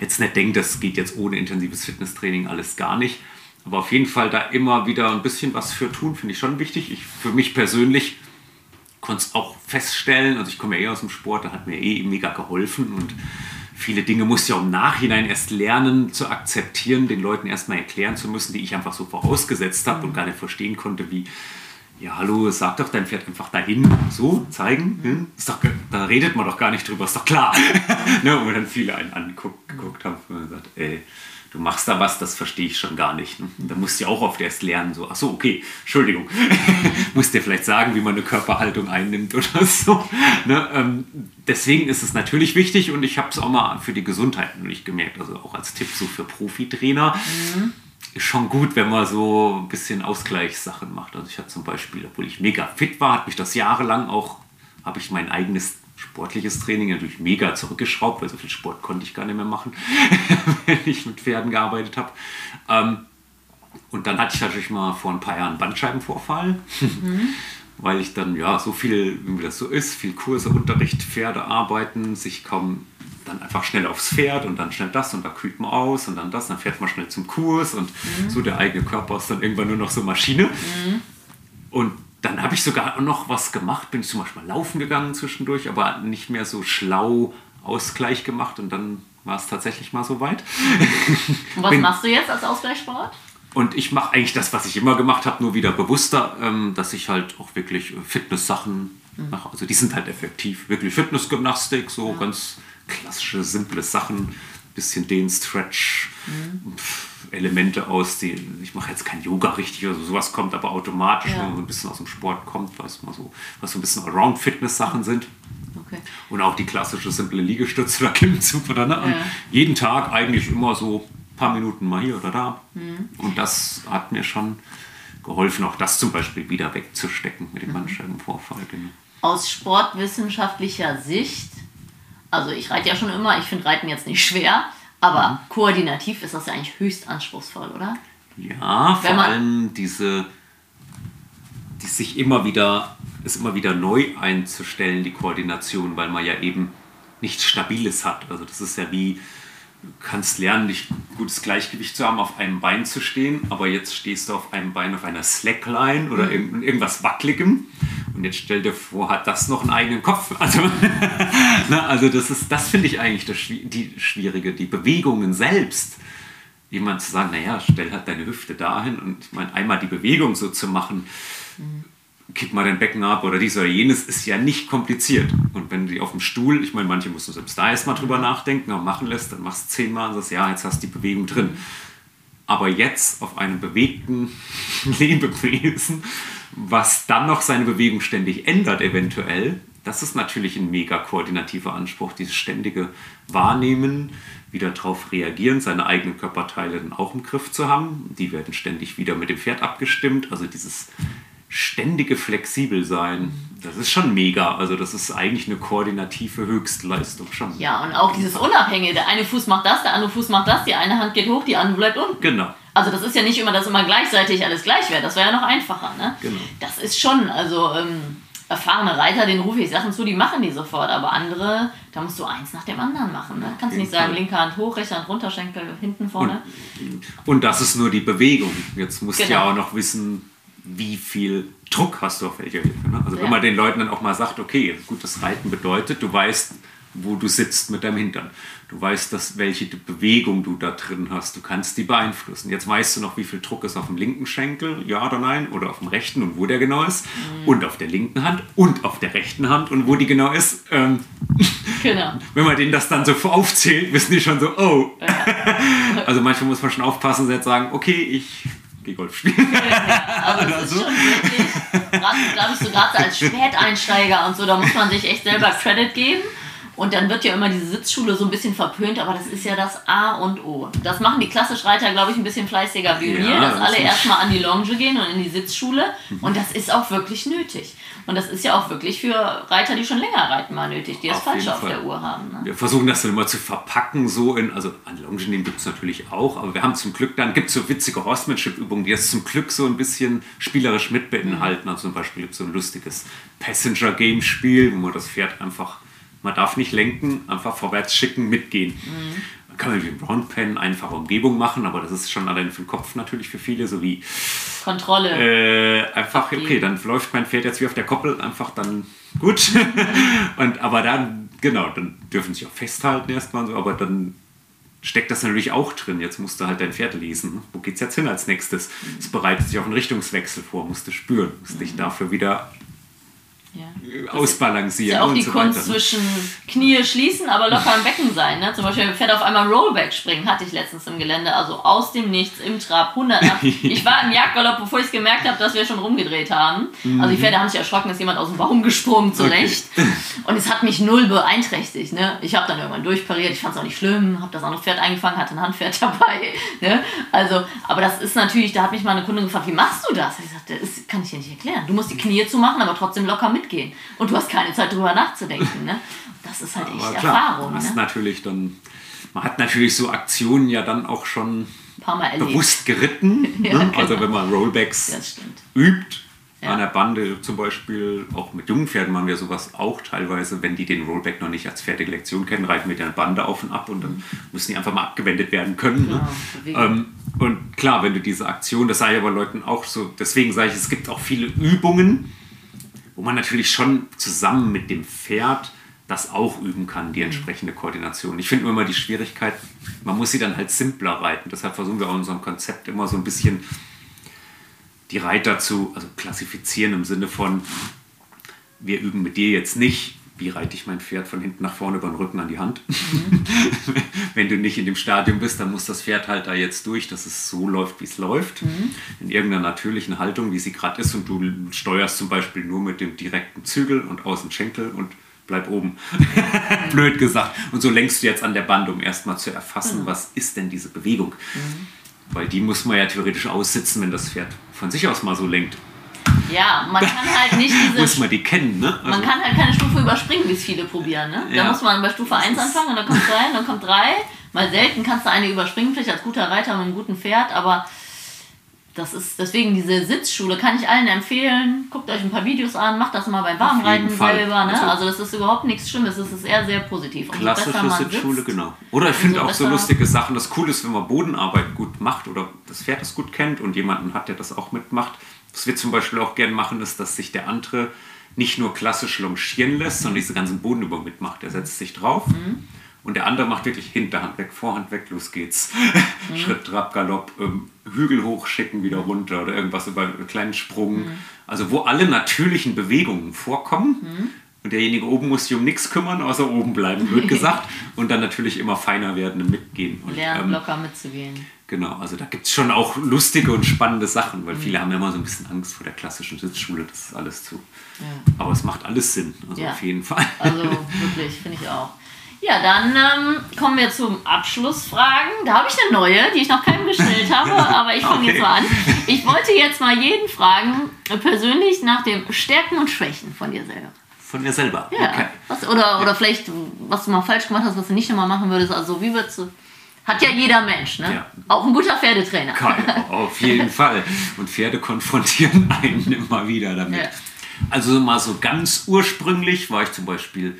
jetzt nicht denkt, das geht jetzt ohne intensives Fitnesstraining alles gar nicht. Aber auf jeden Fall da immer wieder ein bisschen was für tun, finde ich schon wichtig. Ich für mich persönlich konnte es auch feststellen, also ich komme ja eh aus dem Sport, da hat mir eh mega geholfen und viele Dinge musste ich auch im Nachhinein erst lernen zu akzeptieren, den Leuten erstmal erklären zu müssen, die ich einfach so vorausgesetzt habe und gar nicht verstehen konnte, wie ja, hallo, sag doch dein Pferd einfach dahin, so, zeigen. Hm? Ist doch, da redet man doch gar nicht drüber, ist doch klar. ne? Und dann viele einen angeguckt geguckt haben und gesagt, ey, du machst da was, das verstehe ich schon gar nicht. Ne? Da musst du ja auch oft erst lernen, so, ach so, okay, Entschuldigung. musst dir vielleicht sagen, wie man eine Körperhaltung einnimmt oder so. Ne? Ähm, deswegen ist es natürlich wichtig und ich habe es auch mal für die Gesundheit nicht gemerkt, also auch als Tipp so für Profitrainer. Mhm ist schon gut, wenn man so ein bisschen Ausgleichssachen macht. Also ich hatte zum Beispiel, obwohl ich mega fit war, hat mich das jahrelang auch, habe ich mein eigenes sportliches Training natürlich mega zurückgeschraubt, weil so viel Sport konnte ich gar nicht mehr machen, wenn ich mit Pferden gearbeitet habe. Ähm, und dann hatte ich natürlich mal vor ein paar Jahren einen Bandscheibenvorfall, mhm. weil ich dann, ja, so viel, wie das so ist, viel Kurse, Unterricht, Pferde arbeiten, sich kaum dann einfach schnell aufs Pferd und dann schnell das und da kühlt man aus und dann das, dann fährt man schnell zum Kurs und mhm. so der eigene Körper ist dann irgendwann nur noch so Maschine. Mhm. Und dann habe ich sogar noch was gemacht, bin ich zum Beispiel laufen gegangen zwischendurch, aber nicht mehr so schlau Ausgleich gemacht und dann war es tatsächlich mal so weit. Und was bin, machst du jetzt als Ausgleichssport? Und ich mache eigentlich das, was ich immer gemacht habe, nur wieder bewusster, ähm, dass ich halt auch wirklich Fitness-Sachen mhm. mache. Also die sind halt effektiv. Wirklich Fitnessgymnastik, so ja. ganz klassische, simple Sachen, bisschen den Stretch, mhm. Elemente aus, die, ich mache jetzt kein Yoga richtig, also sowas kommt aber automatisch, ja. wenn man so ein bisschen aus dem Sport kommt, was mal so, was so ein bisschen Around-Fitness-Sachen sind. Okay. Und auch die klassische simple Liegestütze oder Klimmzug oder ne? Ja. Jeden Tag eigentlich immer so ein paar Minuten mal hier oder da. Und das hat mir schon geholfen, auch das zum Beispiel wieder wegzustecken mit dem Bandscheibenvorfall. Genau. Aus sportwissenschaftlicher Sicht, also ich reite ja schon immer, ich finde Reiten jetzt nicht schwer, aber koordinativ ist das ja eigentlich höchst anspruchsvoll, oder? Ja, vor allem diese, die sich immer wieder, es immer wieder neu einzustellen, die Koordination, weil man ja eben nichts Stabiles hat. Also das ist ja wie, du kannst lernen, nicht gutes Gleichgewicht zu haben, auf einem Bein zu stehen, aber jetzt stehst du auf einem Bein auf einer Slackline oder irgend- irgendwas Wackeligem. Und jetzt stell dir vor, hat das noch einen eigenen Kopf? Also, na, also das ist, das finde ich eigentlich das, die Schwierige, die Bewegungen selbst jemand zu sagen, naja, stell halt deine Hüfte dahin und ich meine, einmal die Bewegung so zu machen, kipp mal dein Becken ab oder dies oder jenes, ist ja nicht kompliziert. Und wenn du die auf dem Stuhl, ich meine, manche musst du selbst da erstmal drüber nachdenken, aber machen lässt, dann machst du zehnmal und sagst, ja, jetzt hast du die Bewegung drin. Aber jetzt auf einem bewegten Lebewesen, was dann noch seine Bewegung ständig ändert, eventuell, das ist natürlich ein mega koordinativer Anspruch, dieses ständige Wahrnehmen, wieder darauf reagieren, seine eigenen Körperteile dann auch im Griff zu haben. Die werden ständig wieder mit dem Pferd abgestimmt. Also dieses ständige flexibel sein, das ist schon mega. Also das ist eigentlich eine koordinative Höchstleistung schon. Ja, und auch dieses Unabhängige. Der eine Fuß macht das, der andere Fuß macht das, die eine Hand geht hoch, die andere bleibt unten. Genau. Also das ist ja nicht immer, dass immer gleichzeitig alles gleich wäre. Das wäre ja noch einfacher. Ne? Genau. Das ist schon, also ähm, erfahrene Reiter, denen rufe ich Sachen zu, die machen die sofort. Aber andere, da musst du eins nach dem anderen machen. Ne? Kannst du nicht sagen, Fall. linke Hand hoch, rechte Hand runter, Schenkel hinten, vorne. Und das ist nur die Bewegung. Jetzt musst du Genau. ja auch noch wissen, wie viel Druck hast du auf welcher Hilfe. Ne? Also Ja. wenn man den Leuten dann auch mal sagt, okay, gut, das Reiten bedeutet, du weißt, wo du sitzt mit deinem Hintern. Du weißt, dass, welche Bewegung du da drin hast. Du kannst die beeinflussen. Jetzt weißt du noch, wie viel Druck ist auf dem linken Schenkel, ja oder nein, oder auf dem rechten und wo der genau ist. Mhm. Und auf der linken Hand und auf der rechten Hand und wo die genau ist. Ähm, Genau. wenn man denen das dann so aufzählt, wissen die schon so, oh. also manchmal muss man schon aufpassen und jetzt sagen, okay, ich gehe Golf spielen. Also das ist so. schon wirklich, glaube ich, so gerade als Späteinsteiger und so, da muss man sich echt selber Credit geben. Und dann wird ja immer diese Sitzschule so ein bisschen verpönt, aber das ist ja das A und O. Das machen die Klassischreiter, glaube ich, ein bisschen fleißiger wie Ja, wir, dass das alle erstmal an die Longe gehen und in die Sitzschule. Und das ist auch wirklich nötig. Und das ist ja auch wirklich für Reiter, die schon länger reiten, mal nötig, die es Auf falsch jeden auf der Uhr haben. Ne? Wir versuchen das dann immer zu verpacken, so in, also an Longennehmen gibt es natürlich auch, aber wir haben zum Glück dann, gibt es so witzige Horsemanship-Übungen, die das zum Glück so ein bisschen spielerisch mit beinhalten. Also zum Beispiel gibt es so ein lustiges Passenger-Game-Spiel, wo man das Pferd einfach, man darf nicht lenken, einfach vorwärts schicken, mitgehen. Man kann mit dem Roundpen einfache Umgebung machen, aber das ist schon allein für den Kopf natürlich für viele, so wie Kontrolle. äh, einfach, okay, dann läuft mein Pferd jetzt wie auf der Koppel, einfach dann gut. und aber dann, genau, dann dürfen sie auch festhalten erstmal so, aber dann steckt das natürlich auch drin. Jetzt musst du halt dein Pferd lesen. Wo geht's jetzt hin als nächstes? Es bereitet sich auf einen Richtungswechsel vor, musst du spüren, musst dich dafür wieder ja. äh, Das ausbalancieren ist ja auch und die so Kunst weiter. zwischen Knie schließen, aber locker im Becken sein. Ne? Zum Beispiel, Pferd auf einmal Rollback springen, hatte ich letztens im Gelände, also aus dem Nichts, im Trab, 100 ab. Ich war im Jagdgalopp, bevor ich es gemerkt habe, dass wir schon rumgedreht haben. Also die Pferde haben sich erschrocken, ist jemand aus dem Baum gesprungen, zurecht. Und es hat mich null beeinträchtigt. Ne? Ich habe dann irgendwann durchpariert, ich fand es auch nicht schlimm, habe das andere Pferd eingefangen, hatte ein Handpferd dabei. Ne? Also, aber das ist natürlich, da hat mich mal eine Kundin gefragt, wie machst du das? Ich sagte, das kann ich dir nicht erklären. Du musst die Knie zumachen, aber trotzdem locker mitgehen. Und du hast keine Zeit drüber nachzudenken. Ne? Das ist halt echt Aber klar, Erfahrung. hast Ne? natürlich dann, man hat natürlich so Aktionen ja dann auch schon Ein paar Mal erlebt. bewusst geritten. Ja, ne? genau. Also wenn man Rollbacks übt, Ja. an der Bande zum Beispiel, auch mit jungen Pferden machen wir sowas auch teilweise, wenn die den Rollback noch nicht als fertige Lektion kennen, reiten wir die Bande auf und ab und dann müssen die einfach mal abgewendet werden können. Genau, ne? Ähm, und klar, wenn du diese Aktion, das sage ich aber Leuten auch so, deswegen sage ich, es gibt auch viele Übungen, wo man natürlich schon zusammen mit dem Pferd das auch üben kann, Mhm. die entsprechende Koordination. Ich finde nur immer die Schwierigkeit, man muss sie dann halt simpler reiten. Deshalb versuchen wir auch in unserem Konzept immer so ein bisschen die Reiter zu also klassifizieren im Sinne von, wir üben mit dir jetzt nicht, wie reite ich mein Pferd von hinten nach vorne über den Rücken an die Hand. Wenn du nicht in dem Stadium bist, dann muss das Pferd halt da jetzt durch, dass es so läuft, wie es läuft. In irgendeiner natürlichen Haltung, wie sie gerade ist. Und du steuerst zum Beispiel nur mit dem direkten Zügel und außen Schenkel und bleib oben. Blöd gesagt. Und so lenkst du jetzt an der Band, um erstmal zu erfassen, was ist denn diese Bewegung. Weil die muss man ja theoretisch aussitzen, wenn das Pferd von sich aus mal so lenkt. Ja, man kann halt nicht diese. Muss man die kennen, ne? man kann halt keine Stufe überspringen, wie es viele probieren. Ne? Da Ja. muss man bei Stufe 1 anfangen und dann kommt 3 und dann kommt 3. Mal selten kannst du eine überspringen, vielleicht als guter Reiter mit einem guten Pferd, aber das ist deswegen diese Sitzschule kann ich allen empfehlen. Guckt euch ein paar Videos an, macht das mal beim Warmreiten selber. Ne? Also- Also, das ist überhaupt nichts Schlimmes, es ist eher sehr positiv. Besser Klassische man Sitzschule, sitzt, genau. Oder ich finde auch so lustige Sachen. Das Coole ist, wenn man Bodenarbeit gut macht oder das Pferd das gut kennt und jemanden hat, der das auch mitmacht. Was wir zum Beispiel auch gern machen, ist, dass sich der andere nicht nur klassisch longieren lässt, sondern diese ganzen Bodenübungen mitmacht. Er setzt sich drauf und der andere macht wirklich Hinterhand weg, Vorhand weg, los geht's. Schritt, Trab, Galopp, ähm, Hügel hoch, schicken, wieder runter oder irgendwas über einen kleinen Sprung. Also wo alle natürlichen Bewegungen vorkommen. Und derjenige oben muss sich um nichts kümmern, außer oben bleiben, blöd gesagt. Und dann natürlich immer feiner werden und mitgehen. Und, lernen ähm, locker mitzugehen. Genau, also da gibt es schon auch lustige und spannende Sachen, Mhm. weil viele haben ja immer so ein bisschen Angst vor der klassischen Sitzschule, das ist alles zu. Ja. Aber es macht alles Sinn, also Ja. auf jeden Fall. Also wirklich, finde ich auch. Ja, dann ähm, kommen wir zum Abschlussfragen. Da habe ich eine neue, die ich noch keinem gestellt habe, aber ich fange Okay. jetzt mal an. Ich wollte jetzt mal jeden fragen, äh, persönlich nach den Stärken und Schwächen von dir selber. Von dir selber. Ja. Okay. Was, oder, oder vielleicht, was du mal falsch gemacht hast, was du nicht nochmal machen würdest. Also, wie würdest du. Hat ja jeder Mensch, ne? Ja. Auch ein guter Pferdetrainer. Kann, auf jeden Fall. Und Pferde konfrontieren einen immer wieder damit. Ja. Also mal so ganz ursprünglich war ich zum Beispiel,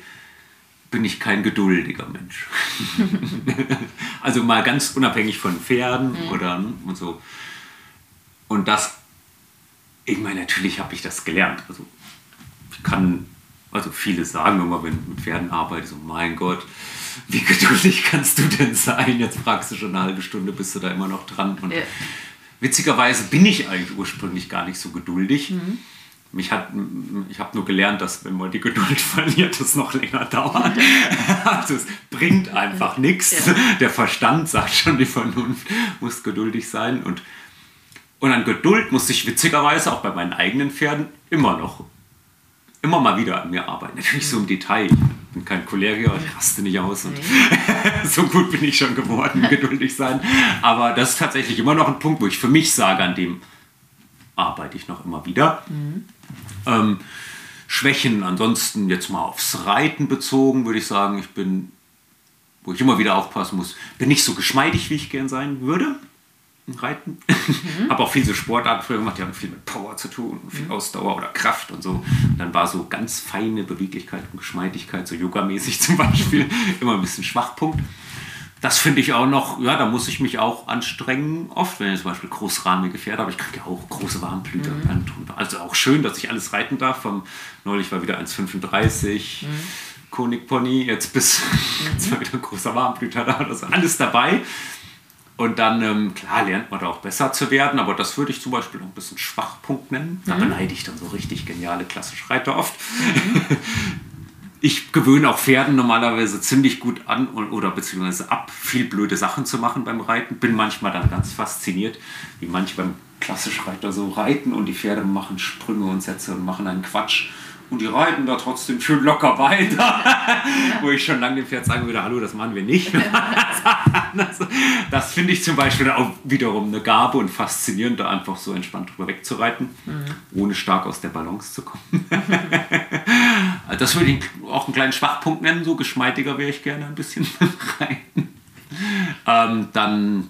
bin ich kein geduldiger Mensch. also mal ganz unabhängig von Pferden Mhm. oder und so. Und das, ich meine, natürlich habe ich das gelernt. Also ich kann, also viele sagen immer, wenn ich mit Pferden arbeite, so mein Gott, wie geduldig kannst du denn sein? Jetzt fragst du schon eine halbe Stunde, bist du da immer noch dran. Und Ja. witzigerweise bin ich eigentlich ursprünglich gar nicht so geduldig. Mich hat, ich habe nur gelernt, dass wenn man die Geduld verliert, es noch länger dauert. Also es bringt einfach nichts. Ja. Der Verstand sagt schon, die Vernunft muss geduldig sein. Und, und an Geduld musste ich witzigerweise auch bei meinen eigenen Pferden immer noch, immer mal wieder an mir arbeiten. Natürlich so im Detail. Ich bin kein Choleriker, ich raste nicht aus. Und so gut bin ich schon geworden, geduldig sein. Aber das ist tatsächlich immer noch ein Punkt, wo ich für mich sage, an dem arbeite ich noch immer wieder. Ähm, Schwächen ansonsten jetzt mal aufs Reiten bezogen, würde ich sagen, ich bin, wo ich immer wieder aufpassen muss, bin nicht so geschmeidig, wie ich gern sein würde. Reiten. Habe auch viel so Sportarten früher gemacht, die haben viel mit Power zu tun, viel Ausdauer oder Kraft und so. dann war so ganz feine Beweglichkeit und Geschmeidigkeit, so yogamäßig zum Beispiel, immer ein bisschen Schwachpunkt. Das finde ich auch noch, ja, da muss ich mich auch anstrengen. Oft, wenn ich zum Beispiel großrahmige Pferde habe, ich kriege ja auch große Warmblüter. Mhm. Also auch schön, dass ich alles reiten darf. Vom, neulich war wieder 1,35, mhm. Konigpony, jetzt bis jetzt war wieder ein großer Warmblüter da. Ist alles dabei. Und dann, ähm, klar, lernt man da auch besser zu werden, aber das würde ich zum Beispiel auch ein bisschen Schwachpunkt nennen. Da mhm. beneide ich dann so richtig geniale klassische Reiter oft. Mhm. ich gewöhne auch Pferden normalerweise ziemlich gut an oder beziehungsweise ab, viel blöde Sachen zu machen beim Reiten. Bin manchmal dann ganz fasziniert, wie manche beim Klassischreiter so reiten und die Pferde machen Sprünge und Sätze und machen einen Quatsch. Und die reiten da trotzdem schön locker weiter. Wo ich schon lange dem Pferd sagen würde, hallo, das machen wir nicht. das, das finde ich zum Beispiel auch wiederum eine Gabe und faszinierend, da einfach so entspannt drüber wegzureiten, mhm. ohne stark aus der Balance zu kommen. das würde ich auch einen kleinen Schwachpunkt nennen, so geschmeidiger wäre ich gerne ein bisschen reiten. Ähm, dann,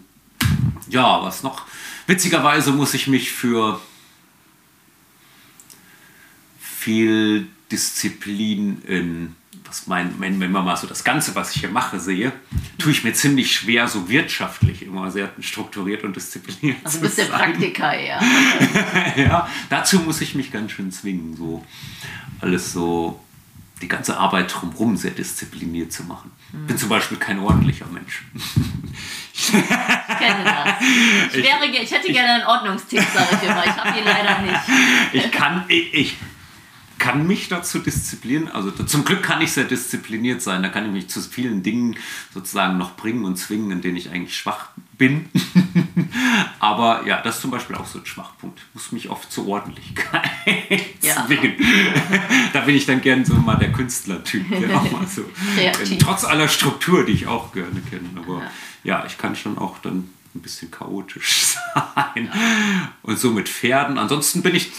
ja, was noch? Witzigerweise muss ich mich für viel Disziplin in, was mein, wenn, wenn man mal so das Ganze, was ich hier mache, sehe, tue ich mir ziemlich schwer, so wirtschaftlich immer sehr strukturiert und diszipliniert also bist der Praktiker eher. ja, dazu muss ich mich ganz schön zwingen, so alles so, die ganze Arbeit drumherum sehr diszipliniert zu machen. Ich bin zum Beispiel kein ordentlicher Mensch. Ich kenne das. Ich, wäre, ich hätte gerne einen Ordnungstipp, sage ich immer. Ich habe ihn leider nicht. Ich kann, ich, ich kann mich dazu disziplinieren. Also zum Glück kann ich sehr diszipliniert sein. Da kann ich mich zu vielen Dingen sozusagen noch bringen und zwingen, in denen ich eigentlich schwach bin. Aber ja, das ist zum Beispiel auch so ein Schwachpunkt. Ich muss mich oft zur Ordentlichkeit Ja. zwingen. da bin ich dann gern so mal der Künstlertyp. Der auch mal so, Kreativ. äh, trotz aller Struktur, die ich auch gerne kenne. Aber Ja. ja. ich kann schon auch dann ein bisschen chaotisch sein. Und so mit Pferden. Ansonsten bin ich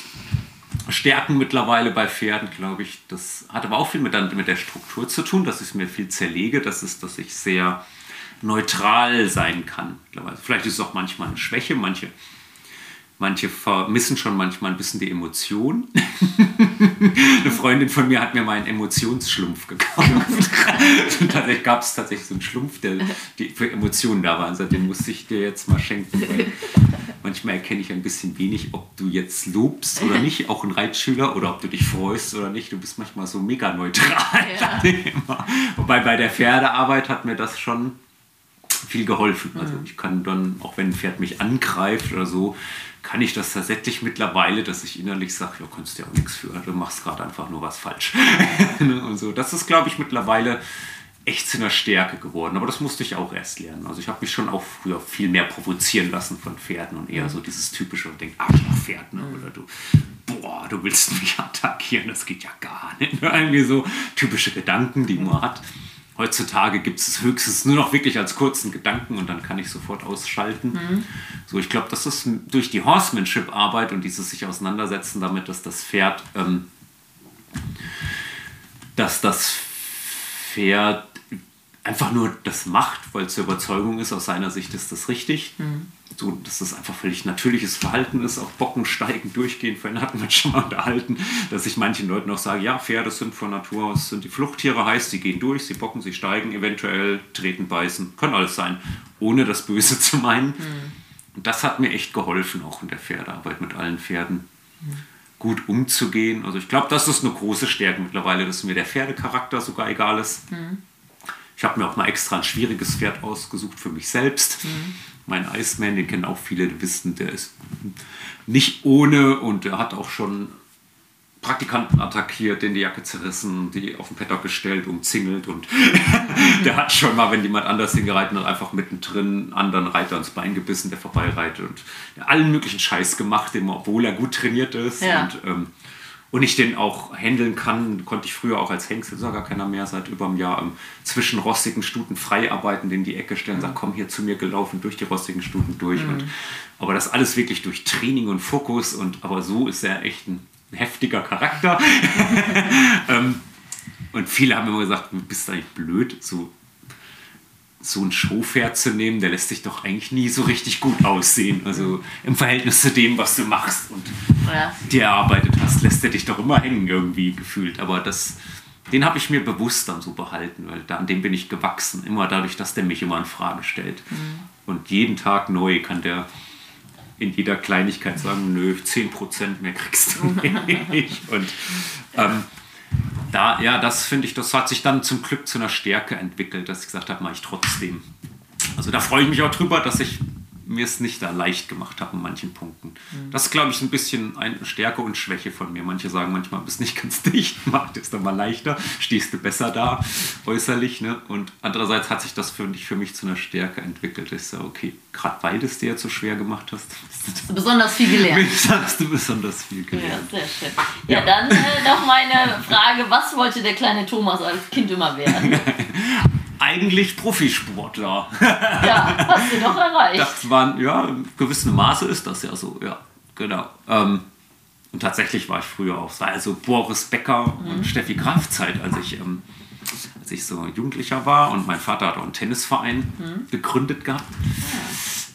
Stärken mittlerweile bei Pferden, glaube ich, das hat aber auch viel mit, mit der Struktur zu tun, dass ich es mir viel zerlege. Das ist, dass ich sehr neutral sein kann. Vielleicht ist es auch manchmal eine Schwäche. Manche, manche vermissen schon manchmal ein bisschen die Emotion. eine Freundin von mir hat mir mal einen Emotionsschlumpf gekauft. Tatsächlich gab es tatsächlich so einen Schlumpf, der für Emotionen da war. Sagt, den muss ich dir jetzt mal schenken. Manchmal erkenne ich ein bisschen wenig, ob du jetzt lobst oder nicht, auch ein Reitschüler, oder ob du dich freust oder nicht. Du bist manchmal so mega neutral. Ja. Wobei bei der Pferdearbeit hat mir das schon viel geholfen. Also ich kann dann, auch wenn ein Pferd mich angreift oder so, kann ich das tatsächlich mittlerweile, dass ich innerlich sage, ja, kannst ja auch nichts für, du machst gerade einfach nur was falsch. und so. Das ist, glaube ich, mittlerweile echt zu einer Stärke geworden. Aber das musste ich auch erst lernen. Also ich habe mich schon auch früher viel mehr provozieren lassen von Pferden und eher so dieses typische und denke, Arschlochpferd, ne? Oder du, boah, du willst mich attackieren, das geht ja gar nicht. Irgendwie so typische Gedanken, die man hat. Heutzutage gibt es höchstens nur noch wirklich als kurzen Gedanken und dann kann ich sofort ausschalten. So, ich glaube, das ist durch die Horsemanship-Arbeit und dieses sich auseinandersetzen damit, dass das Pferd, ähm, dass das Pferd einfach nur das macht, weil es zur Überzeugung ist, aus seiner Sicht ist das richtig. So, dass das einfach völlig natürliches Verhalten ist, auch Bocken steigen, durchgehen. Vorhin hatten wir uns schon mal unterhalten, dass ich manchen Leuten auch sage, ja, Pferde sind von Natur aus, sind die Fluchttiere, heißt, sie gehen durch, sie bocken, sie steigen, eventuell treten, beißen, kann alles sein, ohne das Böse zu meinen. Und das hat mir echt geholfen, auch in der Pferdearbeit mit allen Pferden gut umzugehen. Also ich glaube, das ist eine große Stärke mittlerweile, dass mir der Pferdecharakter sogar egal ist. Ich habe mir auch mal extra ein schwieriges Pferd ausgesucht für mich selbst. Mein Iceman, den kennen auch viele, die wissen, der ist nicht ohne und der hat auch schon Praktikanten attackiert, denen die Jacke zerrissen, die auf den Paddock gestellt, umzingelt und der hat schon mal, wenn jemand anders hingereiten hat, einfach mittendrin einen anderen Reiter ins Bein gebissen, der vorbeireitet und allen möglichen Scheiß gemacht, dem, obwohl er gut trainiert ist Ja. und, ähm, und ich den auch handeln kann, konnte ich früher auch als Hengst, ist ja gar keiner mehr, seit über einem Jahr ähm, zwischen rostigen Stuten frei arbeiten, den in die Ecke stellen, sagt, komm hier zu mir gelaufen, durch die rostigen Stuten durch. Und, aber das alles wirklich durch Training und Fokus und aber so ist er echt ein heftiger Charakter. ähm, und viele haben immer gesagt, du bist eigentlich blöd, so, so ein Showpferd zu nehmen, der lässt sich doch eigentlich nie so richtig gut aussehen. Also im Verhältnis zu dem, was du machst und Ja. dir erarbeitet hast, lässt er dich doch immer hängen irgendwie gefühlt. Aber das, den habe ich mir bewusst dann so behalten, weil da, an dem bin ich gewachsen. Immer dadurch, dass der mich immer in Frage stellt. Und jeden Tag neu kann der in jeder Kleinigkeit sagen, nö, 10% mehr kriegst du nicht. Und ähm, da, ja, das finde ich, das hat sich dann zum Glück zu einer Stärke entwickelt, dass ich gesagt habe, mache ich trotzdem. Also da freue ich mich auch drüber, dass ich mir es nicht da leicht gemacht habe in manchen Punkten. Das ist, glaube ich, ein bisschen eine Stärke und Schwäche von mir. Manche sagen manchmal, bist nicht ganz dicht, macht es dann mal leichter, stehst du besser da äußerlich. Ne? Und andererseits hat sich das für mich, für mich zu einer Stärke entwickelt. Ich sage, okay, gerade weil du es dir jetzt so schwer gemacht hast, Hast du besonders viel gelernt. hast du besonders viel Ja, gelernt. sehr schön. Ja, Ja. dann äh, noch meine Frage: Was wollte der kleine Thomas als Kind immer werden? Eigentlich Profisportler. Ja, hast du doch erreicht. Das waren, ja, in gewissem Maße ist das ja so, ja, genau. Ähm, und tatsächlich war ich früher auch, es war also Boris Becker und Steffi Graf Zeit, als ich, ähm, als ich so Jugendlicher war und mein Vater hat auch einen Tennisverein gegründet gehabt.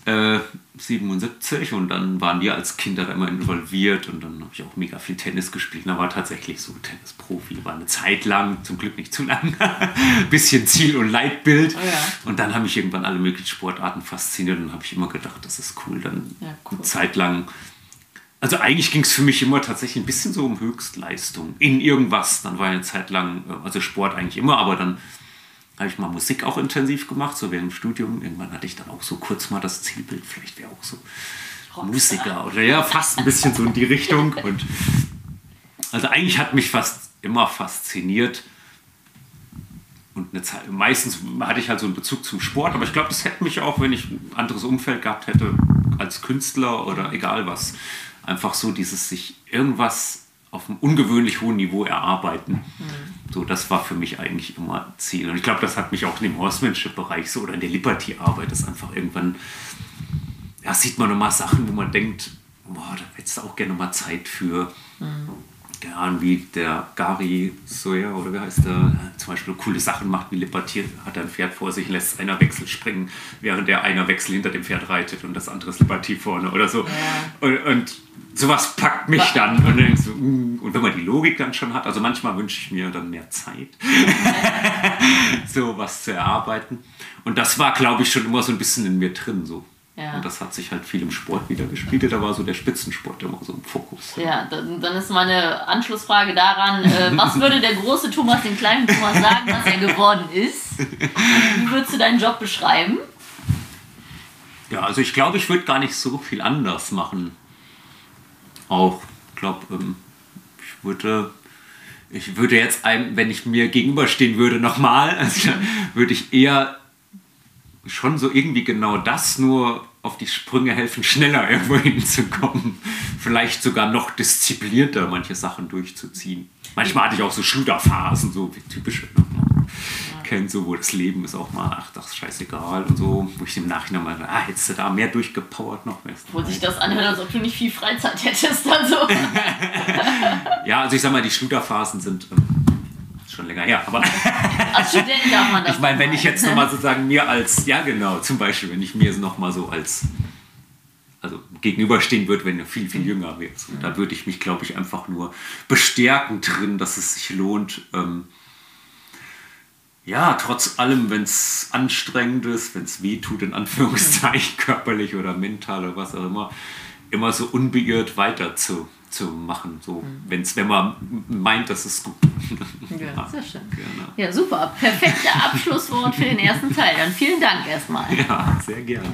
Äh, 77 und dann waren wir als Kinder da immer involviert und dann habe ich auch mega viel Tennis gespielt. Da war tatsächlich so Tennisprofi, war eine Zeit lang, zum Glück nicht zu lang, bisschen Ziel und Leitbild. Oh ja. Und dann haben mich irgendwann alle möglichen Sportarten fasziniert und habe ich immer gedacht, das ist cool. Dann Ja, cool. eine Zeit lang. Also eigentlich ging es für mich immer tatsächlich ein bisschen so um Höchstleistung in irgendwas. Dann war eine Zeit lang, äh, also Sport eigentlich immer, aber dann habe ich mal Musik auch intensiv gemacht, so während dem Studium. Irgendwann hatte ich dann auch so kurz mal das Zielbild, vielleicht wäre auch so Rockstar. Musiker oder ja, fast ein bisschen so in die Richtung. Und also eigentlich hat mich fast immer fasziniert. Und eine Zeit, meistens hatte ich halt so einen Bezug zum Sport, aber ich glaube, das hätte mich auch, wenn ich ein anderes Umfeld gehabt hätte, als Künstler oder egal was. Einfach so dieses sich irgendwas auf einem ungewöhnlich hohen Niveau erarbeiten. Mhm. So, das war für mich eigentlich immer Ziel. Und ich glaube, das hat mich auch in dem Horsemanship-Bereich so oder in der Liberty-Arbeit, das einfach irgendwann, ja, sieht man nochmal Sachen, wo man denkt, boah, da hättest du auch gerne mal Zeit für. Mhm Ahnung, wie der Gary Sawyer oder wie heißt der, zum Beispiel coole Sachen macht, wie Libertier, hat ein Pferd vor sich, lässt einer Wechsel springen, während der einer Wechsel hinter dem Pferd reitet und das andere ist Liberty vorne oder so. Ja. Und, und, sowas packt mich dann und, dann so, uh, und wenn man die Logik dann schon hat, also manchmal wünsche ich mir dann mehr Zeit, so was zu erarbeiten. Und das war, glaube ich, schon immer so ein bisschen in mir drin, so ja. Und das hat sich halt viel im Sport wieder gespiegelt. Da war so der Spitzensport immer so im Fokus. Ja, dann, dann ist meine Anschlussfrage daran, äh, was würde der große Thomas den kleinen Thomas sagen, was er geworden ist? Wie würdest du deinen Job beschreiben? Ja, also ich glaube, ich würde gar nicht so viel anders machen. Auch, ich glaube, ähm, ich würde ich würde jetzt einem, wenn ich mir gegenüberstehen würde, nochmal, also würde ich eher schon so irgendwie genau das, nur auf die Sprünge helfen, schneller irgendwo hinzukommen. Vielleicht sogar noch disziplinierter manche Sachen durchzuziehen. Manchmal hatte ich auch so Schluderphasen, so wie typische. Kennt so, wo das Leben ist auch mal, ach, das ist scheißegal und so, wo ich im Nachhinein mal, ah, hättest du da mehr durchgepowert noch. Wo sich das anhört, als ob du nicht viel Freizeit hättest, dann so. ja, also ich sag mal, die Schluderphasen sind ähm, schon länger her. Aber als Student darf man das. Ich meine, wenn ich jetzt nochmal sozusagen mir als, ja genau, zum Beispiel, wenn ich mir nochmal so als, also gegenüberstehen würde, wenn du viel, viel jünger wärst. Und da würde ich mich, glaube ich, einfach nur bestärken drin, dass es sich lohnt, ähm, ja, trotz allem, wenn es anstrengend ist, wenn es weh tut, in Anführungszeichen, körperlich oder mental oder was auch immer, immer so unbeirrt weiter zu zu machen, so mhm. wenn's, wenn man meint, das ist gut. Ja, sehr schön. Genau. Ja, super. Perfekter Abschlusswort für den ersten Teil. Dann vielen Dank erstmal. Ja, sehr gerne.